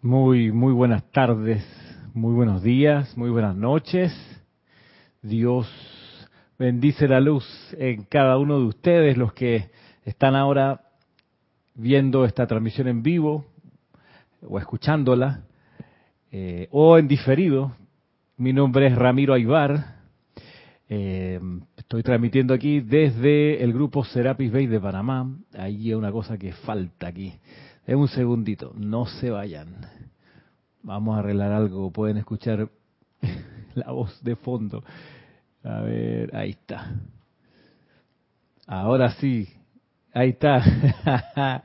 Muy, muy buenas tardes, muy buenos días, muy buenas noches. Dios bendice la luz en cada uno de ustedes, los que están ahora viendo esta transmisión en vivo o escuchándola, eh, o en diferido. Mi nombre es Ramiro Aybar. Eh, estoy transmitiendo aquí desde el grupo Serapis Bay de Panamá. Ahí hay una cosa que falta aquí. En un segundito, no se vayan. Vamos a arreglar algo, pueden escuchar la voz de fondo. A ver, ahí está. Ahora sí, ahí está.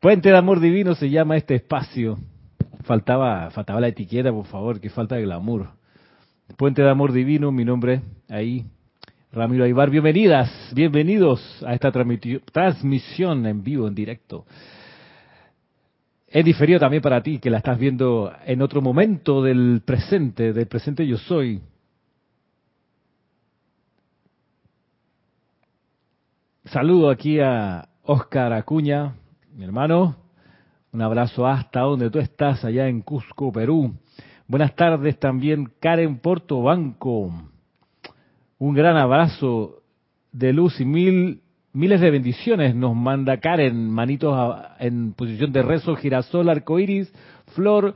Puente de Amor Divino se llama este espacio. Faltaba, faltaba la etiqueta, por favor, que falta de glamour. Puente de Amor Divino, mi nombre ahí, Ramiro Aybar. Bienvenidas, bienvenidos a esta transmisión en vivo, en directo es diferido también para ti, que la estás viendo en otro momento del presente, del presente yo soy. Saludo aquí a Oscar Acuña, mi hermano. Un abrazo hasta donde tú estás, allá en Cusco, Perú. Buenas tardes también, Karen Portobanco. Un gran abrazo de luz y mil Miles de bendiciones nos manda Karen, manitos en posición de rezo, girasol, arcoiris, flor,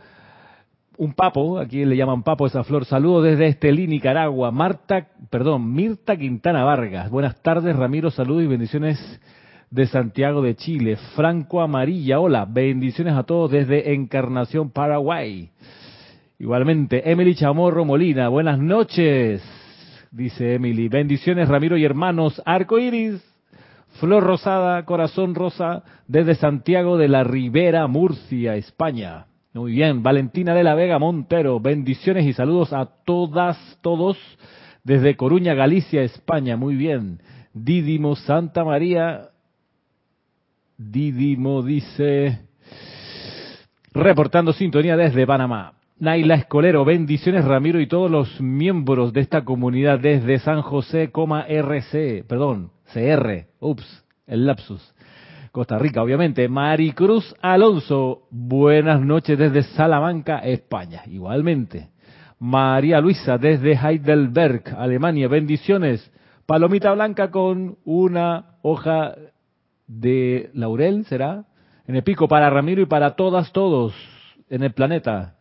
un papo, aquí le llaman papo esa flor. Saludos desde Estelí, Nicaragua. Marta, perdón, Mirta Quintana Vargas. Buenas tardes, Ramiro, saludos y bendiciones de Santiago de Chile. Franco Amarilla, hola, bendiciones a todos desde Encarnación, Paraguay. Igualmente, Emily Chamorro Molina, buenas noches, dice Emily. Bendiciones, Ramiro y hermanos, arcoiris. Flor Rosada, Corazón Rosa, desde Santiago de la Ribera, Murcia, España. Muy bien, Valentina de la Vega Montero, bendiciones y saludos a todas, todos, desde Coruña, Galicia, España. Muy bien. Didimo Santa María, Didimo dice, reportando sintonía desde Panamá. Naila Escolero, bendiciones Ramiro y todos los miembros de esta comunidad desde San José, RC, perdón, CR, ups, el lapsus. Costa Rica, obviamente. Maricruz Alonso, buenas noches desde Salamanca, España. Igualmente. María Luisa desde Heidelberg, Alemania, bendiciones. Palomita blanca con una hoja de laurel, ¿será? En el pico para Ramiro y para todas, todos en el planeta.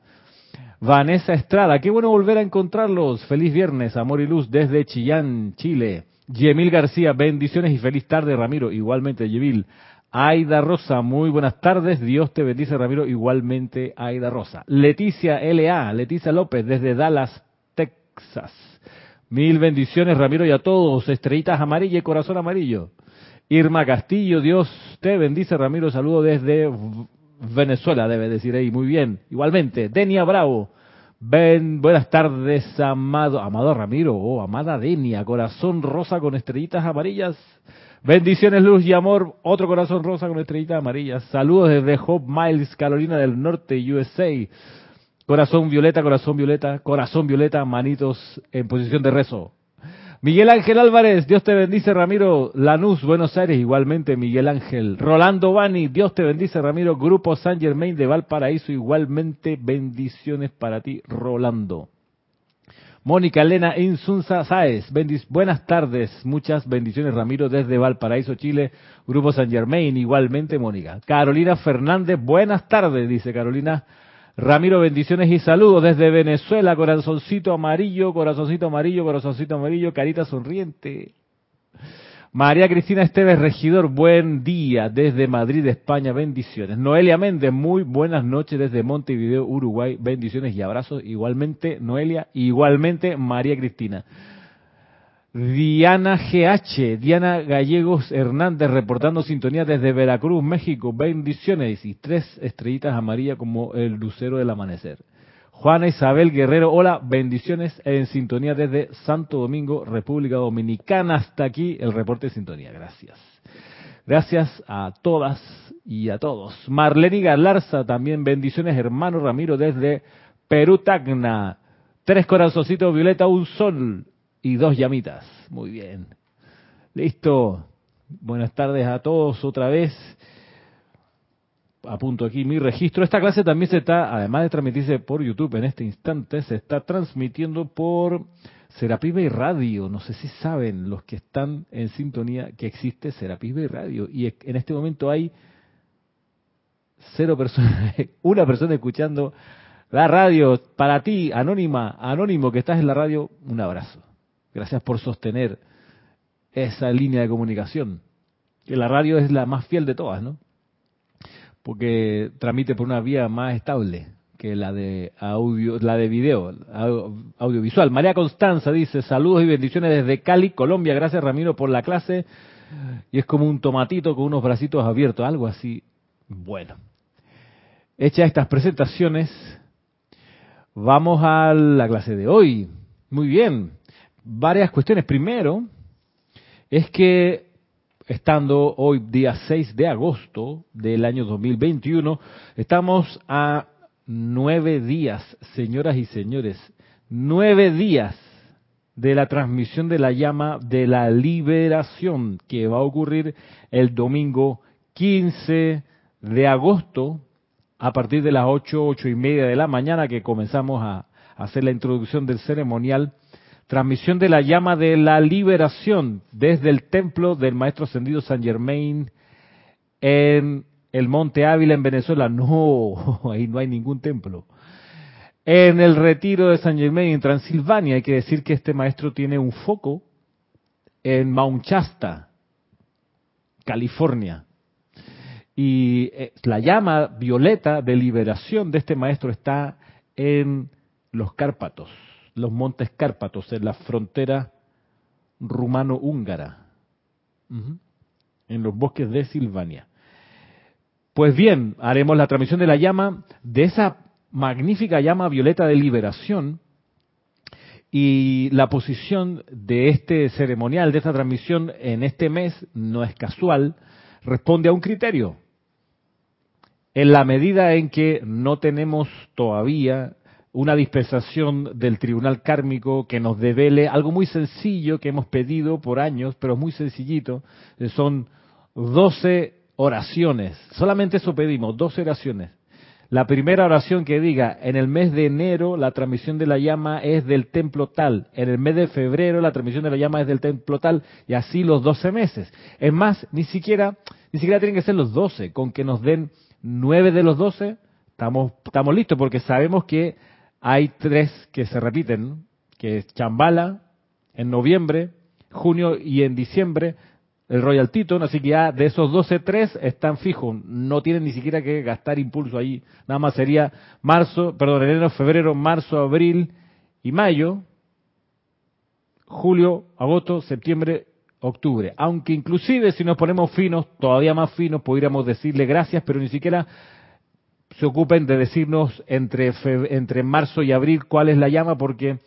Vanessa Estrada, qué bueno volver a encontrarlos. Feliz viernes, amor y luz desde Chillán, Chile. Yemil García, bendiciones y feliz tarde, Ramiro. Igualmente, Yemil. Aida Rosa, muy buenas tardes. Dios te bendice, Ramiro. Igualmente, Aida Rosa. Leticia LA, Leticia López, desde Dallas, Texas. Mil bendiciones, Ramiro, y a todos. Estrellitas amarillas y corazón amarillo. Irma Castillo, Dios te bendice, Ramiro. Saludo desde Venezuela, debe decir ahí. Muy bien. Igualmente, Denia Bravo. Ben, buenas tardes, amado, amado Ramiro, oh, amada Denia, corazón rosa con estrellitas amarillas. Bendiciones, luz y amor, otro corazón rosa con estrellitas amarillas. Saludos desde Hope Miles, Carolina del Norte, USA. Corazón violeta, corazón violeta, corazón violeta, manitos en posición de rezo. Miguel Ángel Álvarez, Dios te bendice, Ramiro. Lanús, Buenos Aires, igualmente, Miguel Ángel. Rolando Bani, Dios te bendice, Ramiro. Grupo San Germain de Valparaíso, igualmente, bendiciones para ti, Rolando. Mónica Elena Insunza Sáez, buenas tardes, muchas bendiciones, Ramiro, desde Valparaíso, Chile. Grupo San Germain, igualmente, Mónica. Carolina Fernández, buenas tardes, dice Carolina. Ramiro, bendiciones y saludos desde Venezuela, corazoncito amarillo, corazoncito amarillo, corazoncito amarillo, carita sonriente. María Cristina Esteves Regidor, buen día desde Madrid, España, bendiciones. Noelia Méndez, muy buenas noches desde Montevideo, Uruguay, bendiciones y abrazos. Igualmente, Noelia, igualmente, María Cristina. Diana GH, Diana Gallegos Hernández reportando sintonía desde Veracruz, México. Bendiciones y tres estrellitas amarillas como el lucero del amanecer. Juana Isabel Guerrero, hola, bendiciones en sintonía desde Santo Domingo, República Dominicana. Hasta aquí el reporte de sintonía. Gracias. Gracias a todas y a todos. Marlene Galarza, también bendiciones, hermano Ramiro, desde Perú Tacna. Tres corazoncitos violeta, un sol y dos llamitas. Muy bien. Listo. Buenas tardes a todos otra vez. apunto aquí mi registro. Esta clase también se está, además de transmitirse por YouTube en este instante, se está transmitiendo por Serapis Bay Radio. No sé si saben los que están en sintonía que existe Serapis Bay Radio. Y en este momento hay cero personas, una persona escuchando la radio. Para ti, anónima, anónimo que estás en la radio, un abrazo. Gracias por sostener esa línea de comunicación. Que la radio es la más fiel de todas, ¿no? Porque transmite por una vía más estable que la de audio, la de video, audiovisual. María Constanza dice, saludos y bendiciones desde Cali, Colombia. Gracias Ramiro por la clase. Y es como un tomatito con unos bracitos abiertos, algo así. Bueno, hecha estas presentaciones, vamos a la clase de hoy. Muy bien, varias cuestiones. Primero, es que estando hoy día 6 de agosto del año 2021, estamos a nueve días, señoras y señores, nueve días de la transmisión de la llama de la liberación que va a ocurrir el domingo 15 de agosto a partir de las ocho, ocho y media de la mañana que comenzamos a hacer la introducción del ceremonial. Transmisión de la llama de la liberación desde el templo del Maestro Ascendido San Germain en el Monte Ávila en Venezuela, no, ahí no hay ningún templo. En el retiro de San Germain en Transilvania, hay que decir que este maestro tiene un foco en Mount Shasta, California. Y eh, la llama violeta de liberación de este maestro está en los Cárpatos, los montes Cárpatos, en la frontera rumano-húngara, en los bosques de Silvania. Pues bien, haremos la transmisión de la llama, de esa magnífica llama violeta de liberación, y la posición de este ceremonial, de esta transmisión en este mes, no es casual, responde a un criterio. En la medida en que no tenemos todavía una dispensación del tribunal kármico que nos devele algo muy sencillo que hemos pedido por años, pero muy sencillito, son 12 oraciones. Solamente eso pedimos, dos oraciones. La primera oración que diga, en el mes de enero la transmisión de la llama es del templo tal, en el mes de febrero la transmisión de la llama es del templo tal, y así los doce meses. Es más, ni siquiera, ni siquiera tienen que ser los doce, con que nos den nueve de los doce, estamos, estamos listos, porque sabemos que hay tres que se repiten, que es Chambala en noviembre, junio y en diciembre, el Royal Teton, así que ya de esos 12, 3 están fijos, no tienen ni siquiera que gastar impulso ahí, nada más sería marzo, perdón, enero, febrero, marzo, abril y mayo, julio, agosto, septiembre, octubre. Aunque inclusive si nos ponemos finos, todavía más finos, podríamos decirle gracias, pero ni siquiera se ocupen de decirnos entre, entre marzo y abril cuál es la llama, porque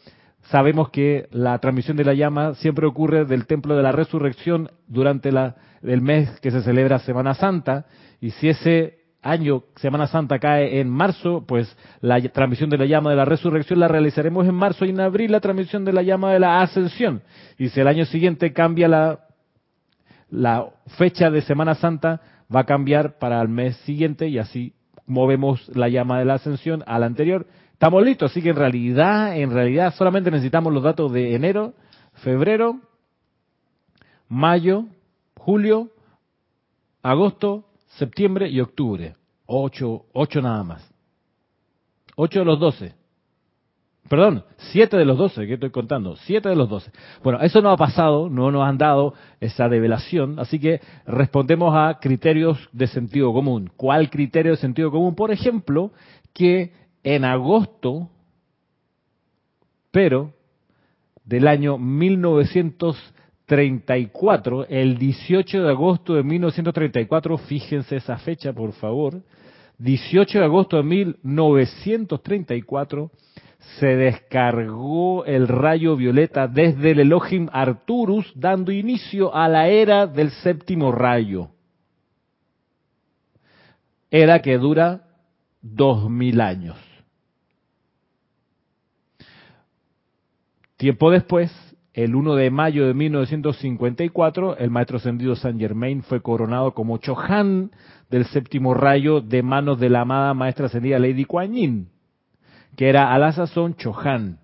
sabemos que la transmisión de la llama siempre ocurre del Templo de la Resurrección durante la, el mes que se celebra Semana Santa, y si ese año Semana Santa cae en marzo, pues la transmisión de la llama de la resurrección la realizaremos en marzo y en abril la transmisión de la llama de la ascensión. Y si el año siguiente cambia la, la fecha de Semana Santa, va a cambiar para el mes siguiente y así movemos la llama de la ascensión a la anterior Estamos listos, así que en realidad, en realidad solamente necesitamos los datos de enero, febrero, mayo, julio, agosto, septiembre y octubre. Ocho, ocho nada más. Ocho de los doce. Perdón, siete de los doce, que estoy contando. Siete de los doce. Bueno, eso no ha pasado, no nos han dado esa revelación, así que respondemos a criterios de sentido común. ¿Cuál criterio de sentido común? Por ejemplo, que en agosto, pero del año 1934, el 18 de agosto de 1934, fíjense esa fecha por favor, 18 de agosto de 1934, se descargó el rayo violeta desde el Elohim Arturus, dando inicio a la era del séptimo rayo. Era que dura dos mil años. Tiempo después, el 1 de mayo de 1954, el maestro ascendido Saint Germain fue coronado como Chohan del séptimo rayo de manos de la amada maestra ascendida Lady Kuan Yin, que era a la sazón Chohan.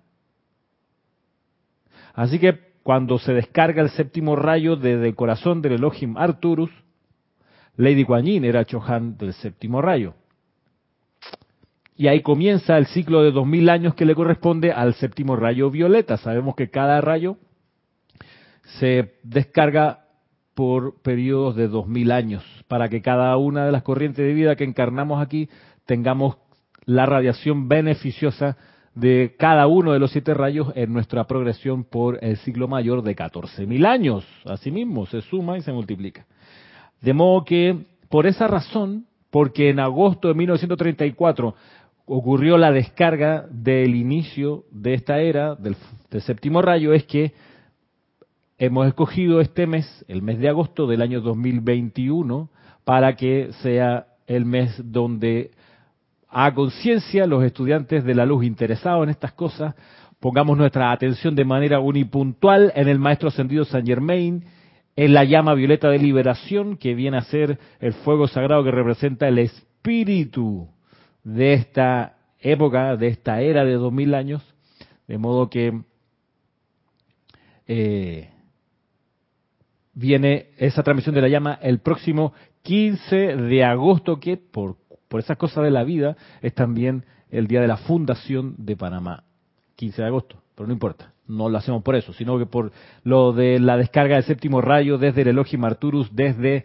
Así que cuando se descarga el séptimo rayo desde el corazón del Elohim Arturus, Lady Kuan Yin era Chohan del séptimo rayo. Y ahí comienza el ciclo de dos mil años que le corresponde al séptimo rayo violeta. Sabemos que cada rayo se descarga por periodos de dos mil años, para que cada una de las corrientes de vida que encarnamos aquí tengamos la radiación beneficiosa de cada uno de los siete rayos en nuestra progresión por el ciclo mayor de catorce mil años. Asimismo, se suma y se multiplica. De modo que, por esa razón, porque en agosto de 1934 ocurrió la descarga del inicio de esta era, del, séptimo rayo, es que hemos escogido este mes, el mes de agosto del año 2021, para que sea el mes donde a conciencia los estudiantes de la luz interesados en estas cosas pongamos nuestra atención de manera unipuntual en el Maestro Ascendido San Germain, en la llama violeta de liberación, que viene a ser el fuego sagrado que representa el espíritu de esta época, de esta era de dos mil años, de modo que eh, viene esa transmisión de la llama el próximo 15 de agosto, que por, por esas cosas de la vida es también el día de la fundación de Panamá, 15 de agosto, pero no importa, no lo hacemos por eso, sino que por lo de la descarga del séptimo rayo desde el Elohim Arturus, desde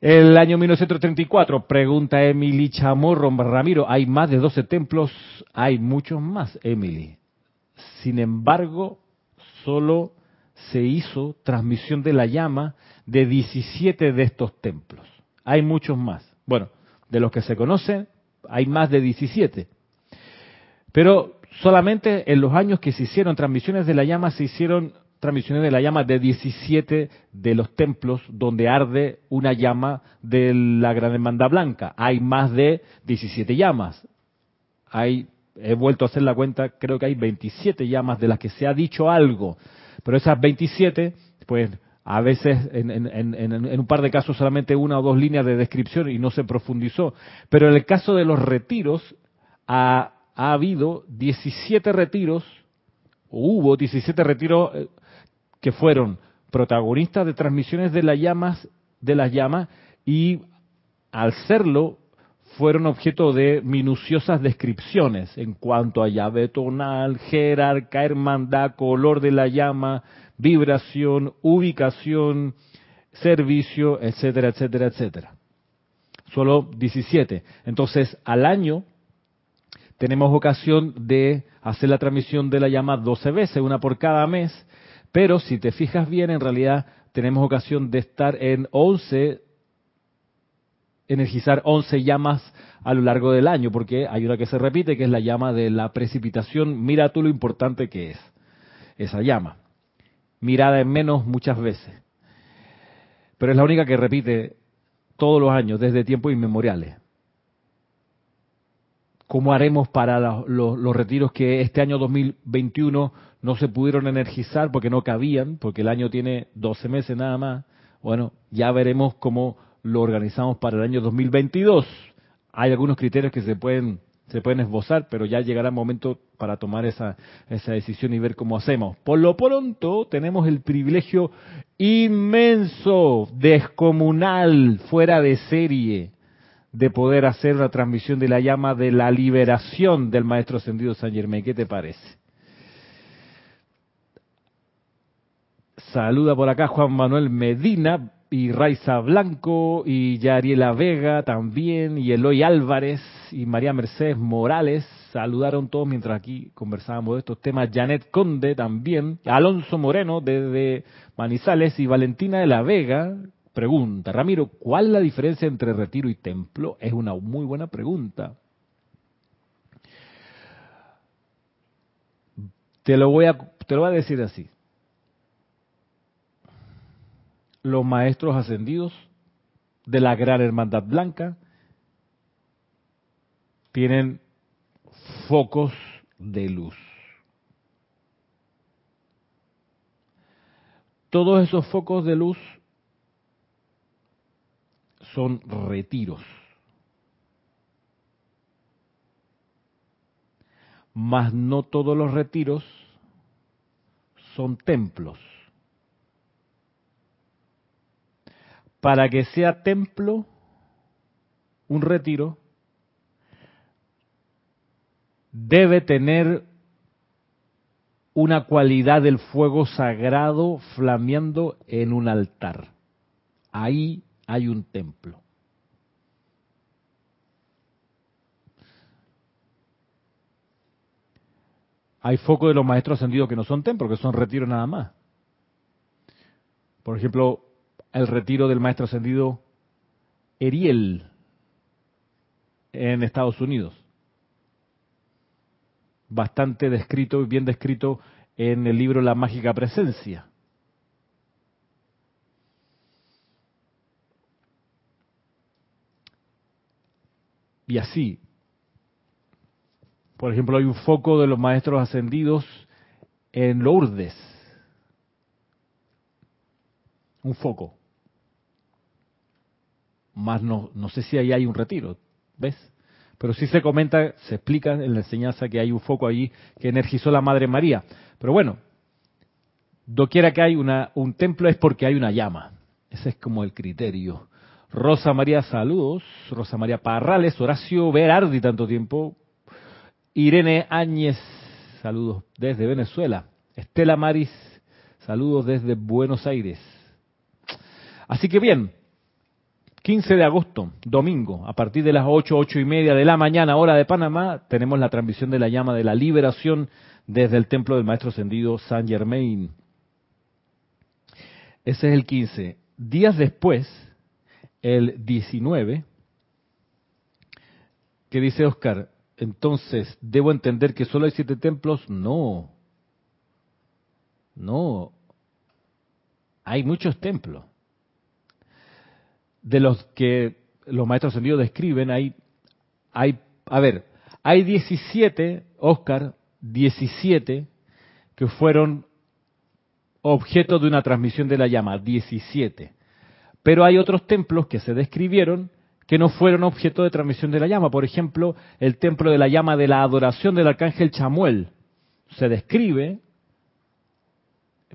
el año 1934, pregunta Emily Chamorro Ramiro, hay más de 12 templos, hay muchos más, Emily. Sin embargo, solo se hizo transmisión de la llama de 17 de estos templos. Hay muchos más. Bueno, de los que se conocen, hay más de 17. Pero solamente en los años que se hicieron transmisiones de la llama se hicieron transmisiones de la llama de 17 de los templos donde arde una llama de la Gran Hermandad Blanca. Hay más de 17 llamas. Hay, he vuelto a hacer la cuenta, creo que hay 27 llamas de las que se ha dicho algo. Pero esas 27, pues a veces en, en, un par de casos solamente una o dos líneas de descripción y no se profundizó. Pero en el caso de los retiros, ha, ha habido 17 retiros, hubo 17 retiros eh, que fueron protagonistas de transmisiones de las llamas, de las llamas, y al serlo fueron objeto de minuciosas descripciones en cuanto a llave tonal, jerarca, hermandad, color de la llama, vibración, ubicación, servicio, etcétera, etcétera, etcétera. Solo 17. Entonces, al año tenemos ocasión de hacer la transmisión de la llama 12 veces, una por cada mes, pero si te fijas bien, en realidad tenemos ocasión de estar en 11, energizar 11 llamas a lo largo del año, porque hay una que se repite, que es la llama de la precipitación. Mira tú lo importante que es esa llama. Mirada en menos muchas veces. Pero es la única que repite todos los años, desde tiempos inmemoriales. ¿Cómo haremos para los, los retiros que este año 2021 no se pudieron energizar porque no cabían, porque el año tiene 12 meses nada más. Bueno, ya veremos cómo lo organizamos para el año 2022. Hay algunos criterios que se pueden se pueden esbozar, pero ya llegará el momento para tomar esa, esa decisión y ver cómo hacemos. Por lo pronto, tenemos el privilegio inmenso, descomunal, fuera de serie, de poder hacer la transmisión de la llama de la liberación del Maestro Ascendido San Germán. ¿Qué te parece? Saluda por acá Juan Manuel Medina y Raiza Blanco y Yariela Vega también y Eloy Álvarez y María Mercedes Morales. Saludaron todos mientras aquí conversábamos de estos temas. Janet Conde también. Alonso Moreno desde Manizales y Valentina de la Vega. Pregunta, Ramiro, ¿cuál es la diferencia entre retiro y templo? Es una muy buena pregunta. Te lo voy a, te lo voy a decir así. Los maestros ascendidos de la Gran Hermandad Blanca tienen focos de luz. todos esos focos de luz son retiros. Mas no todos los retiros son templos. Para que sea templo, un retiro debe tener una cualidad del fuego sagrado flameando en un altar. Ahí hay un templo. Hay focos de los maestros ascendidos que no son templos, que son retiros nada más. Por ejemplo, el retiro del maestro ascendido Eriel en Estados Unidos. Bastante descrito y bien descrito en el libro La mágica presencia. Y así, por ejemplo, hay un foco de los maestros ascendidos en Lourdes. Un foco. Más no, no sé si ahí hay un retiro, ¿ves? Pero sí se comenta, se explica en la enseñanza que hay un foco allí que energizó la Madre María. Pero bueno, doquiera que hay una, un templo es porque hay una llama. Ese es como el criterio. Rosa María, saludos. Rosa María Parrales, Horacio Berardi, tanto tiempo. Irene Áñez, saludos desde Venezuela. Estela Maris, saludos desde Buenos Aires. Así que bien, 15 de agosto, domingo, a partir de las 8, ocho y media de la mañana, hora de Panamá, tenemos la transmisión de la llama de la liberación desde el templo del Maestro Ascendido San Germain. Ese es el 15. Días después, el 19, que dice Oscar, entonces, ¿debo entender que solo hay siete templos? No, no, hay muchos templos. De los que los maestros ascendidos describen, hay, hay, a ver, hay 17, Oscar, 17 que fueron objeto de una transmisión de la llama, 17. Pero hay otros templos que se describieron que no fueron objeto de transmisión de la llama. Por ejemplo, el templo de la llama de la adoración del arcángel Chamuel se describe,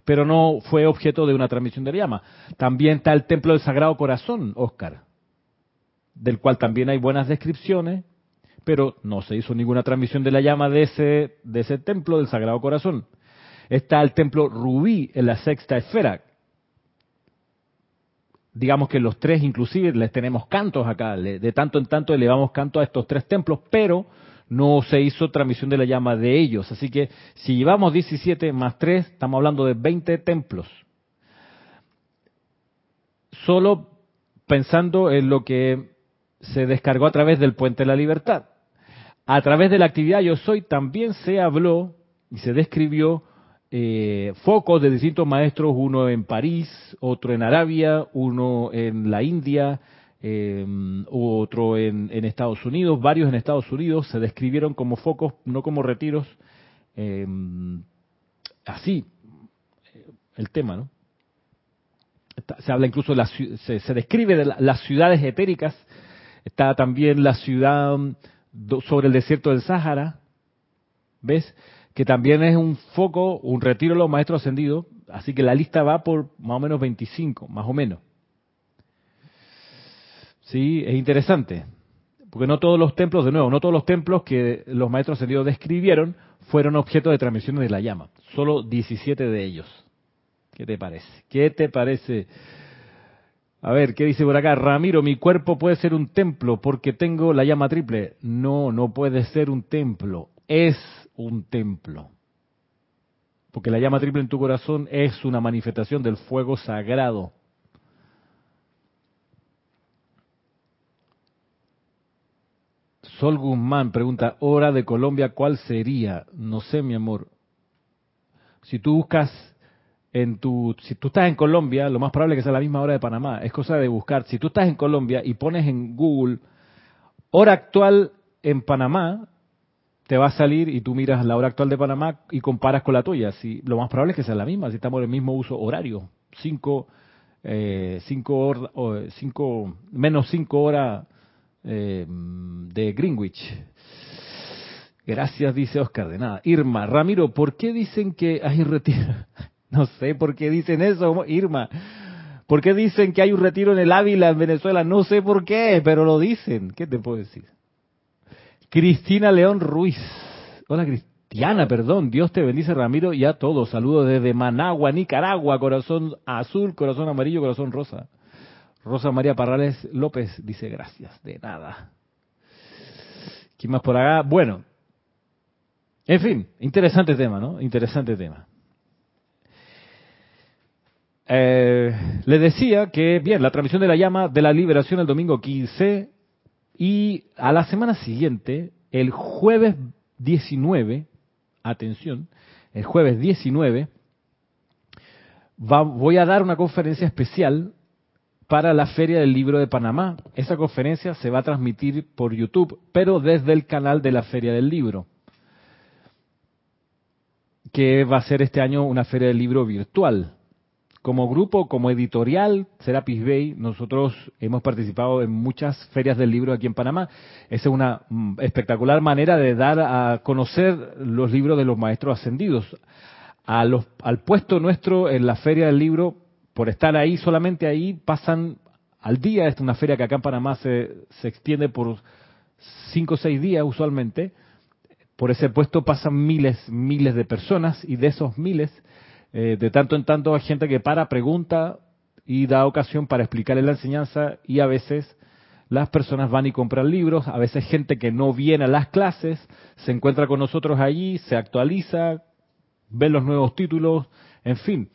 pero no fue objeto de una transmisión de la llama. También está el templo del Sagrado Corazón, Oscar, del cual también hay buenas descripciones, pero no se hizo ninguna transmisión de la llama de ese, de ese templo del Sagrado Corazón. Está el templo Rubí en la sexta esfera, digamos que los tres inclusive les tenemos cantos acá, de tanto en tanto elevamos canto a estos tres templos, pero no se hizo transmisión de la llama de ellos. Así que si llevamos 17 más 3, estamos hablando de 20 templos. Solo pensando en lo que se descargó a través del Puente de la Libertad. A través de la actividad Yo Soy también se habló y se describió eh, focos de distintos maestros, uno en París, otro en Arabia, uno en la India, eh, otro en, Estados Unidos, varios en Estados Unidos, se describieron como focos, no como retiros. Eh, así, el tema, ¿no? Se habla incluso, de la, se, se describe de las ciudades etéricas, está también la ciudad mm, sobre el desierto del Sáhara, ¿ves? que también es un foco, un retiro de los maestros ascendidos, así que la lista va por más o menos 25, más o menos. Sí, es interesante, porque no todos los templos, de nuevo, no todos los templos que los maestros ascendidos describieron fueron objeto de transmisiones de la llama, solo 17 de ellos. ¿Qué te parece? ¿Qué te parece? A ver, ¿qué dice por acá? Ramiro, mi cuerpo puede ser un templo porque tengo la llama triple. No, no puede ser un templo. Es un templo. Porque la llama triple en tu corazón es una manifestación del fuego sagrado. Sol Guzmán pregunta, hora de Colombia, ¿cuál sería? No sé, mi amor. Si tú buscas en tu, si tú estás en Colombia, lo más probable es que sea la misma hora de Panamá. Es cosa de buscar. Si tú estás en Colombia y pones en Google hora actual en Panamá, te va a salir y tú miras la hora actual de Panamá y comparas con la tuya. Si, lo más probable es que sea la misma, si estamos en el mismo uso horario. cinco, eh, cinco, cinco menos cinco horas eh, de Greenwich. Gracias, dice Oscar, de nada. Irma, Ramiro, ¿por qué dicen que hay retiro? No sé por qué dicen eso, Irma. ¿Por qué dicen que hay un retiro en el Ávila, en Venezuela? No sé por qué, pero lo dicen. ¿Qué te puedo decir? Cristina León Ruiz. Hola, Cristiana, perdón. Dios te bendice, Ramiro, y a todos. Saludos desde Managua, Nicaragua. Corazón azul, corazón amarillo, corazón rosa. Rosa María Parrales López dice gracias. De nada. ¿Quién más por acá? Bueno. En fin, interesante tema, ¿no? Interesante tema. Eh, le decía que, bien, la transmisión de la llama de la liberación el domingo 15 y a la semana siguiente, el jueves 19, atención, el jueves 19, voy a dar una conferencia especial para la Feria del Libro de Panamá. Esa conferencia se va a transmitir por YouTube, pero desde el canal de la Feria del Libro, que va a ser este año una Feria del Libro virtual. Como grupo, como editorial, Serapis Bay, nosotros hemos participado en muchas ferias del libro aquí en Panamá. Esa es una mm, espectacular manera de dar a conocer los libros de los maestros ascendidos. Al puesto nuestro en la feria del libro, por estar ahí, solamente ahí, pasan al día, es una feria que acá en Panamá se, se extiende por cinco o seis días usualmente, por ese puesto pasan miles, miles de personas y de esos miles eh, de tanto en tanto hay gente que para, pregunta y da ocasión para explicarle la enseñanza y a veces las personas van y compran libros, a veces gente que no viene a las clases se encuentra con nosotros allí, se actualiza, ve los nuevos títulos, en fin,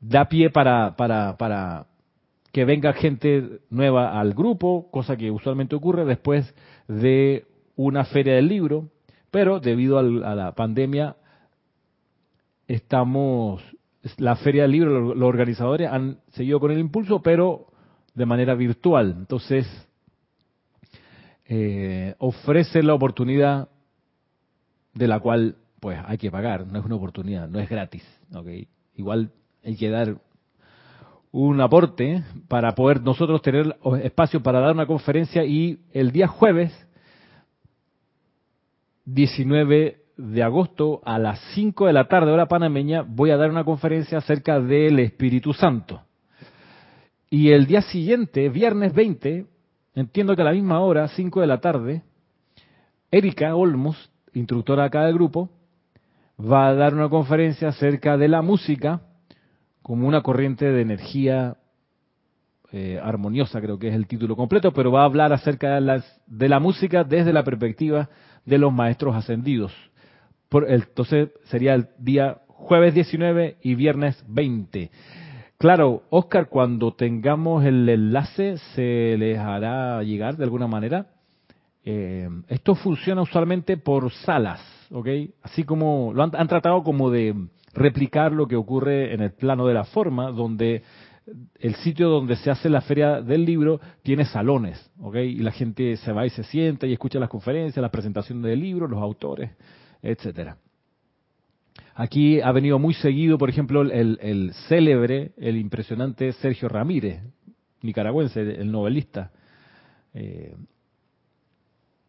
da pie para, para, para que venga gente nueva al grupo, cosa que usualmente ocurre después de una feria del libro, pero debido a la pandemia estamos, la Feria del Libro, los organizadores han seguido con el impulso, pero de manera virtual. Entonces, eh, ofrece la oportunidad de la cual pues hay que pagar, no es una oportunidad, no es gratis. Igual hay que dar un aporte para poder nosotros tener espacio para dar una conferencia y el día jueves 19 de agosto a las 5 de la tarde, hora panameña, voy a dar una conferencia acerca del Espíritu Santo. Y el día siguiente, viernes 20, entiendo que a la misma hora, 5 de la tarde, Erika Olmos, instructora acá del grupo, va a dar una conferencia acerca de la música como una corriente de energía eh, armoniosa, creo que es el título completo, pero va a hablar acerca de, de la música desde la perspectiva de los maestros ascendidos entonces sería el día jueves 19 y viernes 20. Claro, Oscar, cuando tengamos el enlace se les hará llegar de alguna manera. Eh, esto funciona usualmente por salas, ¿ok? Así como lo han, han, tratado como de replicar lo que ocurre en el plano de la forma, donde el sitio donde se hace la feria del libro tiene salones, ¿ok? Y la gente se va y se sienta y escucha las conferencias, las presentaciones del libro, los autores etcétera. Aquí ha venido muy seguido, por ejemplo, el, célebre, el impresionante Sergio Ramírez, nicaragüense, el novelista eh,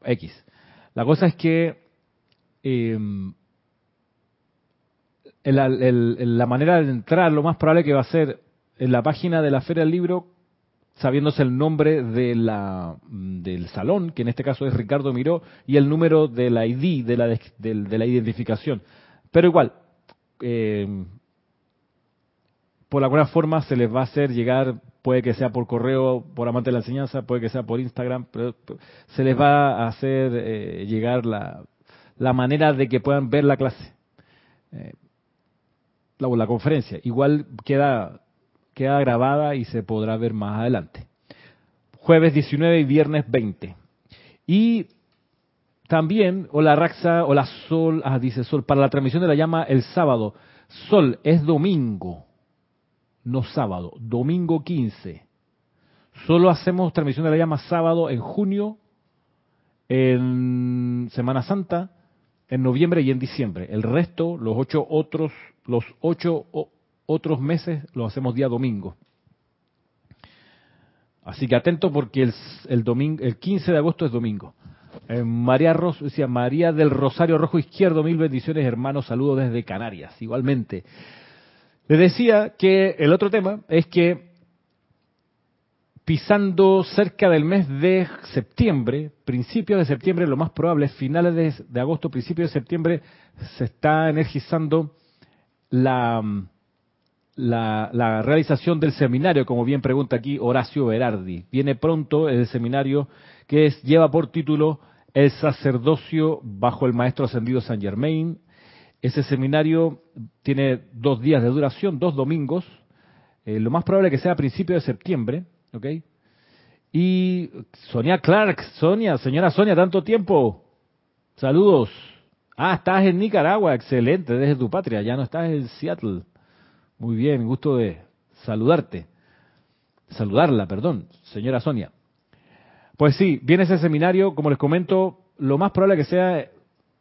X. La cosa es que em, la manera de entrar, lo más probable que va a ser en la página de la Feria del Libro, sabiéndose el nombre de la, del salón, que en este caso es Ricardo Miró, y el número de la ID, de la, de, la identificación. Pero igual, eh, por alguna forma se les va a hacer llegar, puede que sea por correo, por amante de la enseñanza, puede que sea por Instagram, pero se les va a hacer eh, llegar la, la, manera de que puedan ver la clase, eh, la, la conferencia. Igual queda queda grabada y se podrá ver más adelante. Jueves 19 y viernes 20. Y también, o la Raxa, o la Sol, ah, dice Sol, para la transmisión de la llama el sábado. Sol es domingo, no sábado, domingo 15. Solo hacemos transmisión de la llama sábado en junio, en Semana Santa, en noviembre y en diciembre. El resto, los ocho otros, los ocho otros meses lo hacemos día domingo. Así que atento porque el, domingo, el 15 de agosto es domingo. María, Ros, decía, María del Rosario Rojo Izquierdo, mil bendiciones hermanos, saludos desde Canarias, igualmente. Les decía que el otro tema es que pisando cerca del mes de septiembre, principios de septiembre, lo más probable, finales de, agosto, principios de septiembre, se está energizando la, la, realización del seminario, como bien pregunta aquí Horacio Berardi. Viene pronto el seminario que lleva por título El sacerdocio bajo el maestro ascendido San Germain. Ese seminario tiene dos días de duración, dos domingos. Eh, lo más probable es que sea a principios de septiembre, ¿ok? Y Sonia Clark, Sonia, señora Sonia, tanto tiempo. Saludos. Ah, estás en Nicaragua, excelente, desde tu patria, ya no estás en Seattle. Muy bien, gusto de saludarte. Saludarla, perdón, señora Sonia. Pues sí, viene ese seminario, como les comento, lo más probable que sea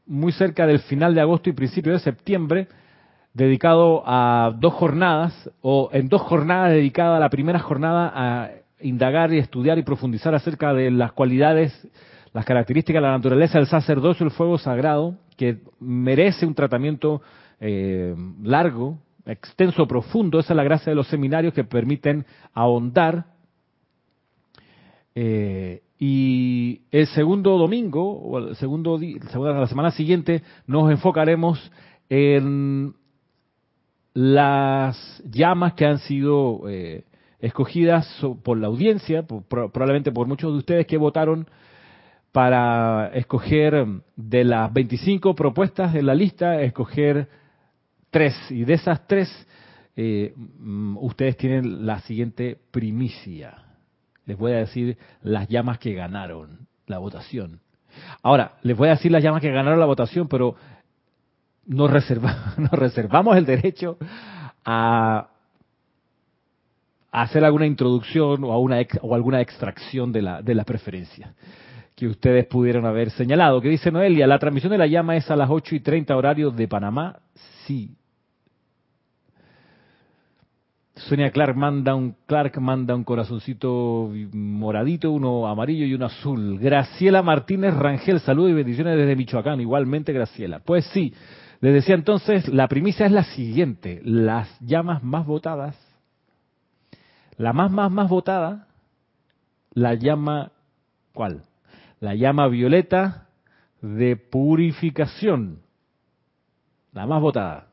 muy cerca del final de agosto y principio de septiembre, dedicado a dos jornadas, o en dos jornadas dedicadas a la primera jornada a indagar y estudiar y profundizar acerca de las cualidades, las características la naturaleza del sacerdocio, el fuego sagrado, que merece un tratamiento eh, largo, extenso, profundo. Esa es la gracia de los seminarios que permiten ahondar. Eh, y el segundo domingo, o el segundo día, la semana siguiente, nos enfocaremos en las llamas que han sido eh, escogidas por la audiencia, probablemente por muchos de ustedes que votaron para escoger de las 25 propuestas de la lista, escoger tres. Y de esas tres, eh, mm, ustedes tienen la siguiente primicia. Les voy a decir las llamas que ganaron la votación. Ahora, les voy a decir las llamas que ganaron la votación, pero nos, nos reservamos el derecho a hacer alguna introducción o, una o alguna extracción de la, de la preferencia que ustedes pudieron haber señalado. Que dice Noelia, la transmisión de la llama es a las 8 y 30 horarios de Panamá. Sí. Sonia Clark manda un Clark manda un corazoncito moradito, uno amarillo y uno azul. Graciela Martínez Rangel, saludos y bendiciones desde Michoacán. Igualmente, Graciela. Pues sí, les decía entonces, la primicia es la siguiente. Las llamas más votadas la más, más, más votada, la llama, ¿cuál? La llama violeta de purificación. La más votada.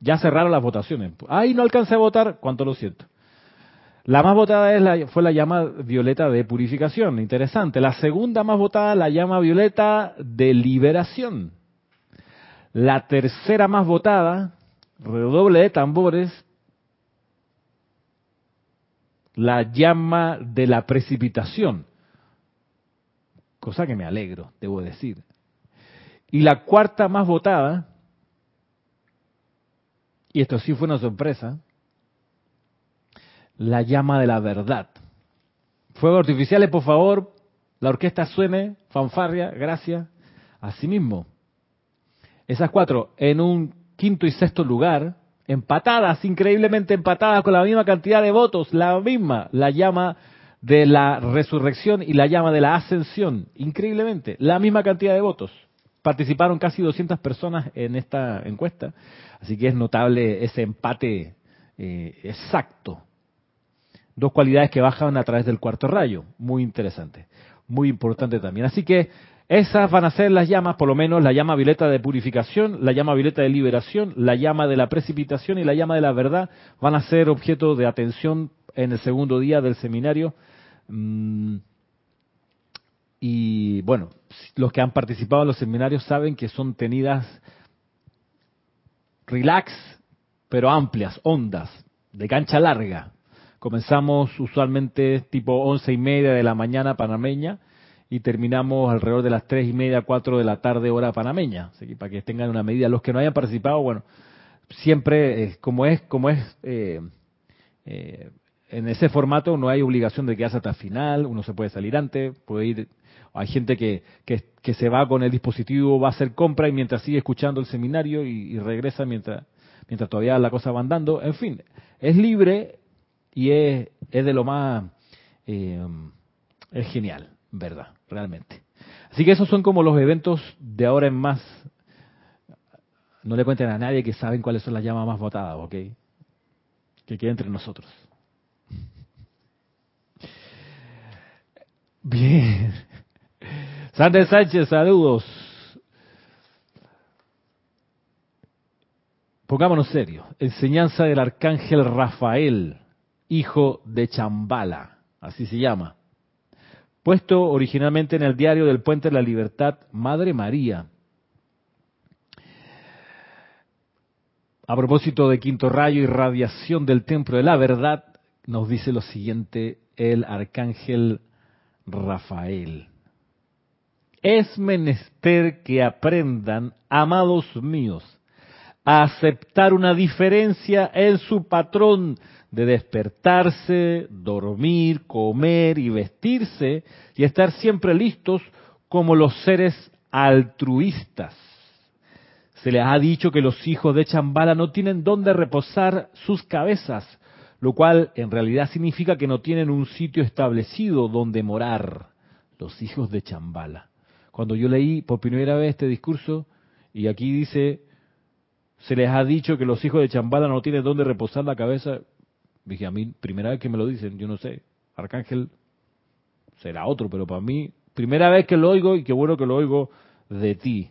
Ya cerraron las votaciones. Ay, no alcancé a votar. ¿Cuánto lo siento? La más votada es la, fue la llama violeta de purificación. Interesante. La segunda más votada, la llama violeta de liberación. La tercera más votada, redoble de tambores, la llama de la precipitación, cosa que me alegro, debo decir. Y la cuarta más votada, y esto sí fue una sorpresa, la llama de la verdad. Fuegos artificiales, por favor, la orquesta suene, fanfarria, gracias. Asimismo, esas cuatro en un quinto y sexto lugar, empatadas, increíblemente empatadas con la misma cantidad de votos, la misma, la llama de la resurrección y la llama de la ascensión, increíblemente, la misma cantidad de votos. Participaron casi 200 personas en esta encuesta, así que es notable ese empate eh, exacto. Dos cualidades que bajan a través del cuarto rayo, muy interesante, muy importante también. Así que esas van a ser las llamas, por lo menos la llama violeta de purificación, la llama violeta de liberación, la llama de la precipitación y la llama de la verdad van a ser objeto de atención en el segundo día del seminario. Mm, y bueno, los que han participado en los seminarios saben que son tenidas relax, pero amplias, ondas, de cancha larga. Comenzamos usualmente tipo once y media de la mañana panameña y terminamos alrededor de las tres y media, cuatro de la tarde hora panameña. Así que para que tengan una medida. Los que no hayan participado, bueno, siempre eh, como es, como es eh, eh, en ese formato no hay obligación de quedarse hasta el final, uno se puede salir antes, puede ir, hay gente que, que, se va con el dispositivo, va a hacer compra y mientras sigue escuchando el seminario y, regresa mientras, mientras todavía la cosa va andando. En fin, es libre y es, es de lo más... Eh, es genial, ¿verdad? Realmente. Así que esos son como los eventos de ahora en más. No le cuenten a nadie que saben cuáles son las llamas más votadas, ¿ok? Que quede entre nosotros. Bien. Sandra Sánchez, saludos. Pongámonos serios. Enseñanza del arcángel Rafael, hijo de Chambala, así se llama. Puesto originalmente en el diario del Puente de la Libertad, Madre María. A propósito de quinto rayo y radiación del templo de la verdad, nos dice lo siguiente el arcángel Rafael. Es menester que aprendan, amados míos, a aceptar una diferencia en su patrón de despertarse, dormir, comer y vestirse y estar siempre listos como los seres altruistas. Se les ha dicho que los hijos de Chambala no tienen dónde reposar sus cabezas, lo cual en realidad significa que no tienen un sitio establecido donde morar, los hijos de Chambala. Cuando yo leí por primera vez este discurso, y aquí dice, se les ha dicho que los hijos de Chambala no tienen dónde reposar la cabeza. Dije, a mí, primera vez que me lo dicen, yo no sé, Arcángel será otro, pero para mí, primera vez que lo oigo y qué bueno que lo oigo de ti.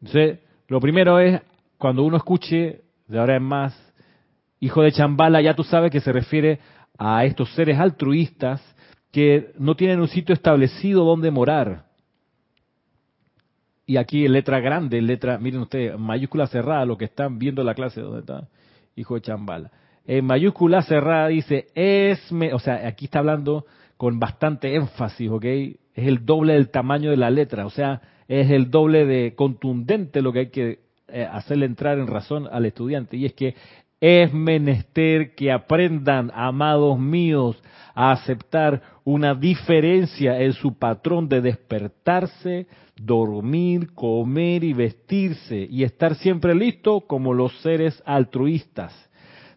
Entonces, lo primero es, cuando uno escuche, de ahora en más, hijo de Chambala, ya tú sabes que se refiere a estos seres altruistas que no tienen un sitio establecido donde morar y aquí letra grande, letra, miren ustedes, mayúscula cerrada, lo que están viendo la clase, ¿dónde está? Hijo de Chambala. En mayúscula cerrada dice, es, o sea, aquí está hablando con bastante énfasis, ¿ok? Es el doble del tamaño de la letra, o sea, es el doble de contundente lo que hay que eh, hacerle entrar en razón al estudiante. Y es que es menester que aprendan, amados míos, a aceptar una diferencia en su patrón de despertarse, dormir, comer y vestirse y estar siempre listo como los seres altruistas.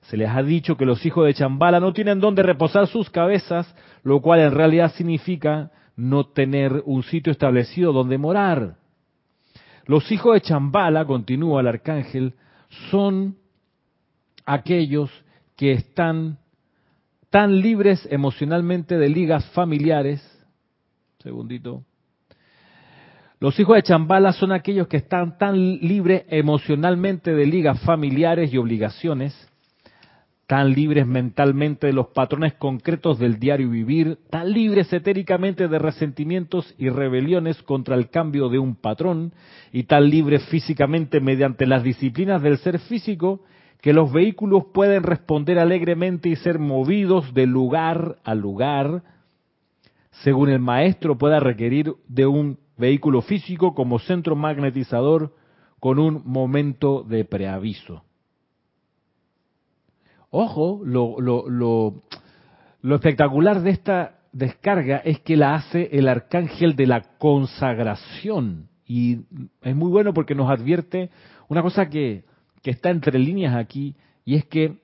Se les ha dicho que los hijos de Chambala no tienen dónde reposar sus cabezas, lo cual en realidad significa no tener un sitio establecido donde morar. Los hijos de Chambala, continúa el arcángel, son aquellos que están tan libres emocionalmente de ligas familiares, segundito, los hijos de Chambala son aquellos que están tan libres emocionalmente de ligas familiares y obligaciones, tan libres mentalmente de los patrones concretos del diario vivir, tan libres etéricamente de resentimientos y rebeliones contra el cambio de un patrón, y tan libres físicamente mediante las disciplinas del ser físico, que los vehículos pueden responder alegremente y ser movidos de lugar a lugar, según el maestro pueda requerir de un vehículo físico como centro magnetizador con un momento de preaviso. Ojo, lo, lo, lo, espectacular de esta descarga es que la hace el arcángel de la consagración. Y es muy bueno porque nos advierte una cosa que, que está entre líneas aquí, y es que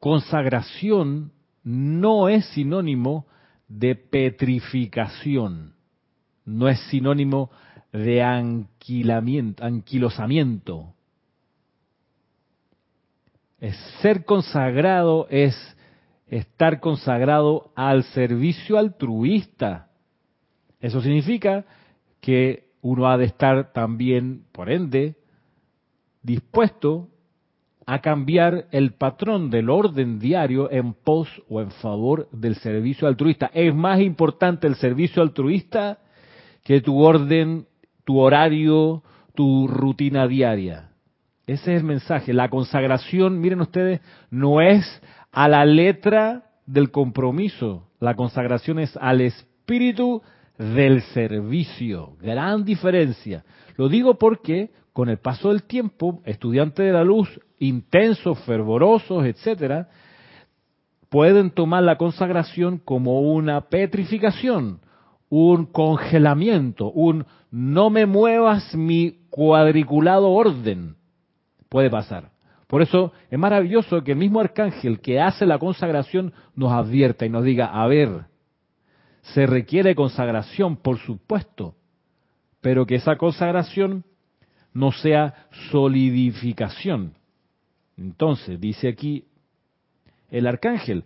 consagración no es sinónimo de petrificación no es sinónimo de anquilamiento, anquilosamiento. Ser consagrado, es estar consagrado al servicio altruista. Eso significa que uno ha de estar también, por ende, dispuesto a cambiar el patrón del orden diario en pos o en favor del servicio altruista. Es más importante el servicio altruista que tu orden, tu horario, tu rutina diaria. Ese es el mensaje. La consagración, miren ustedes, no es a la letra del compromiso. La consagración es al espíritu del servicio. Gran diferencia. Lo digo porque con el paso del tiempo, estudiantes de la luz, intensos, fervorosos, etcétera, pueden tomar la consagración como una petrificación, un congelamiento, un no me muevas mi cuadriculado orden. Puede pasar. Por eso es maravilloso que el mismo arcángel que hace la consagración nos advierta y nos diga, a ver, se requiere consagración, por supuesto, pero que esa consagración no sea solidificación. Entonces, dice aquí el arcángel,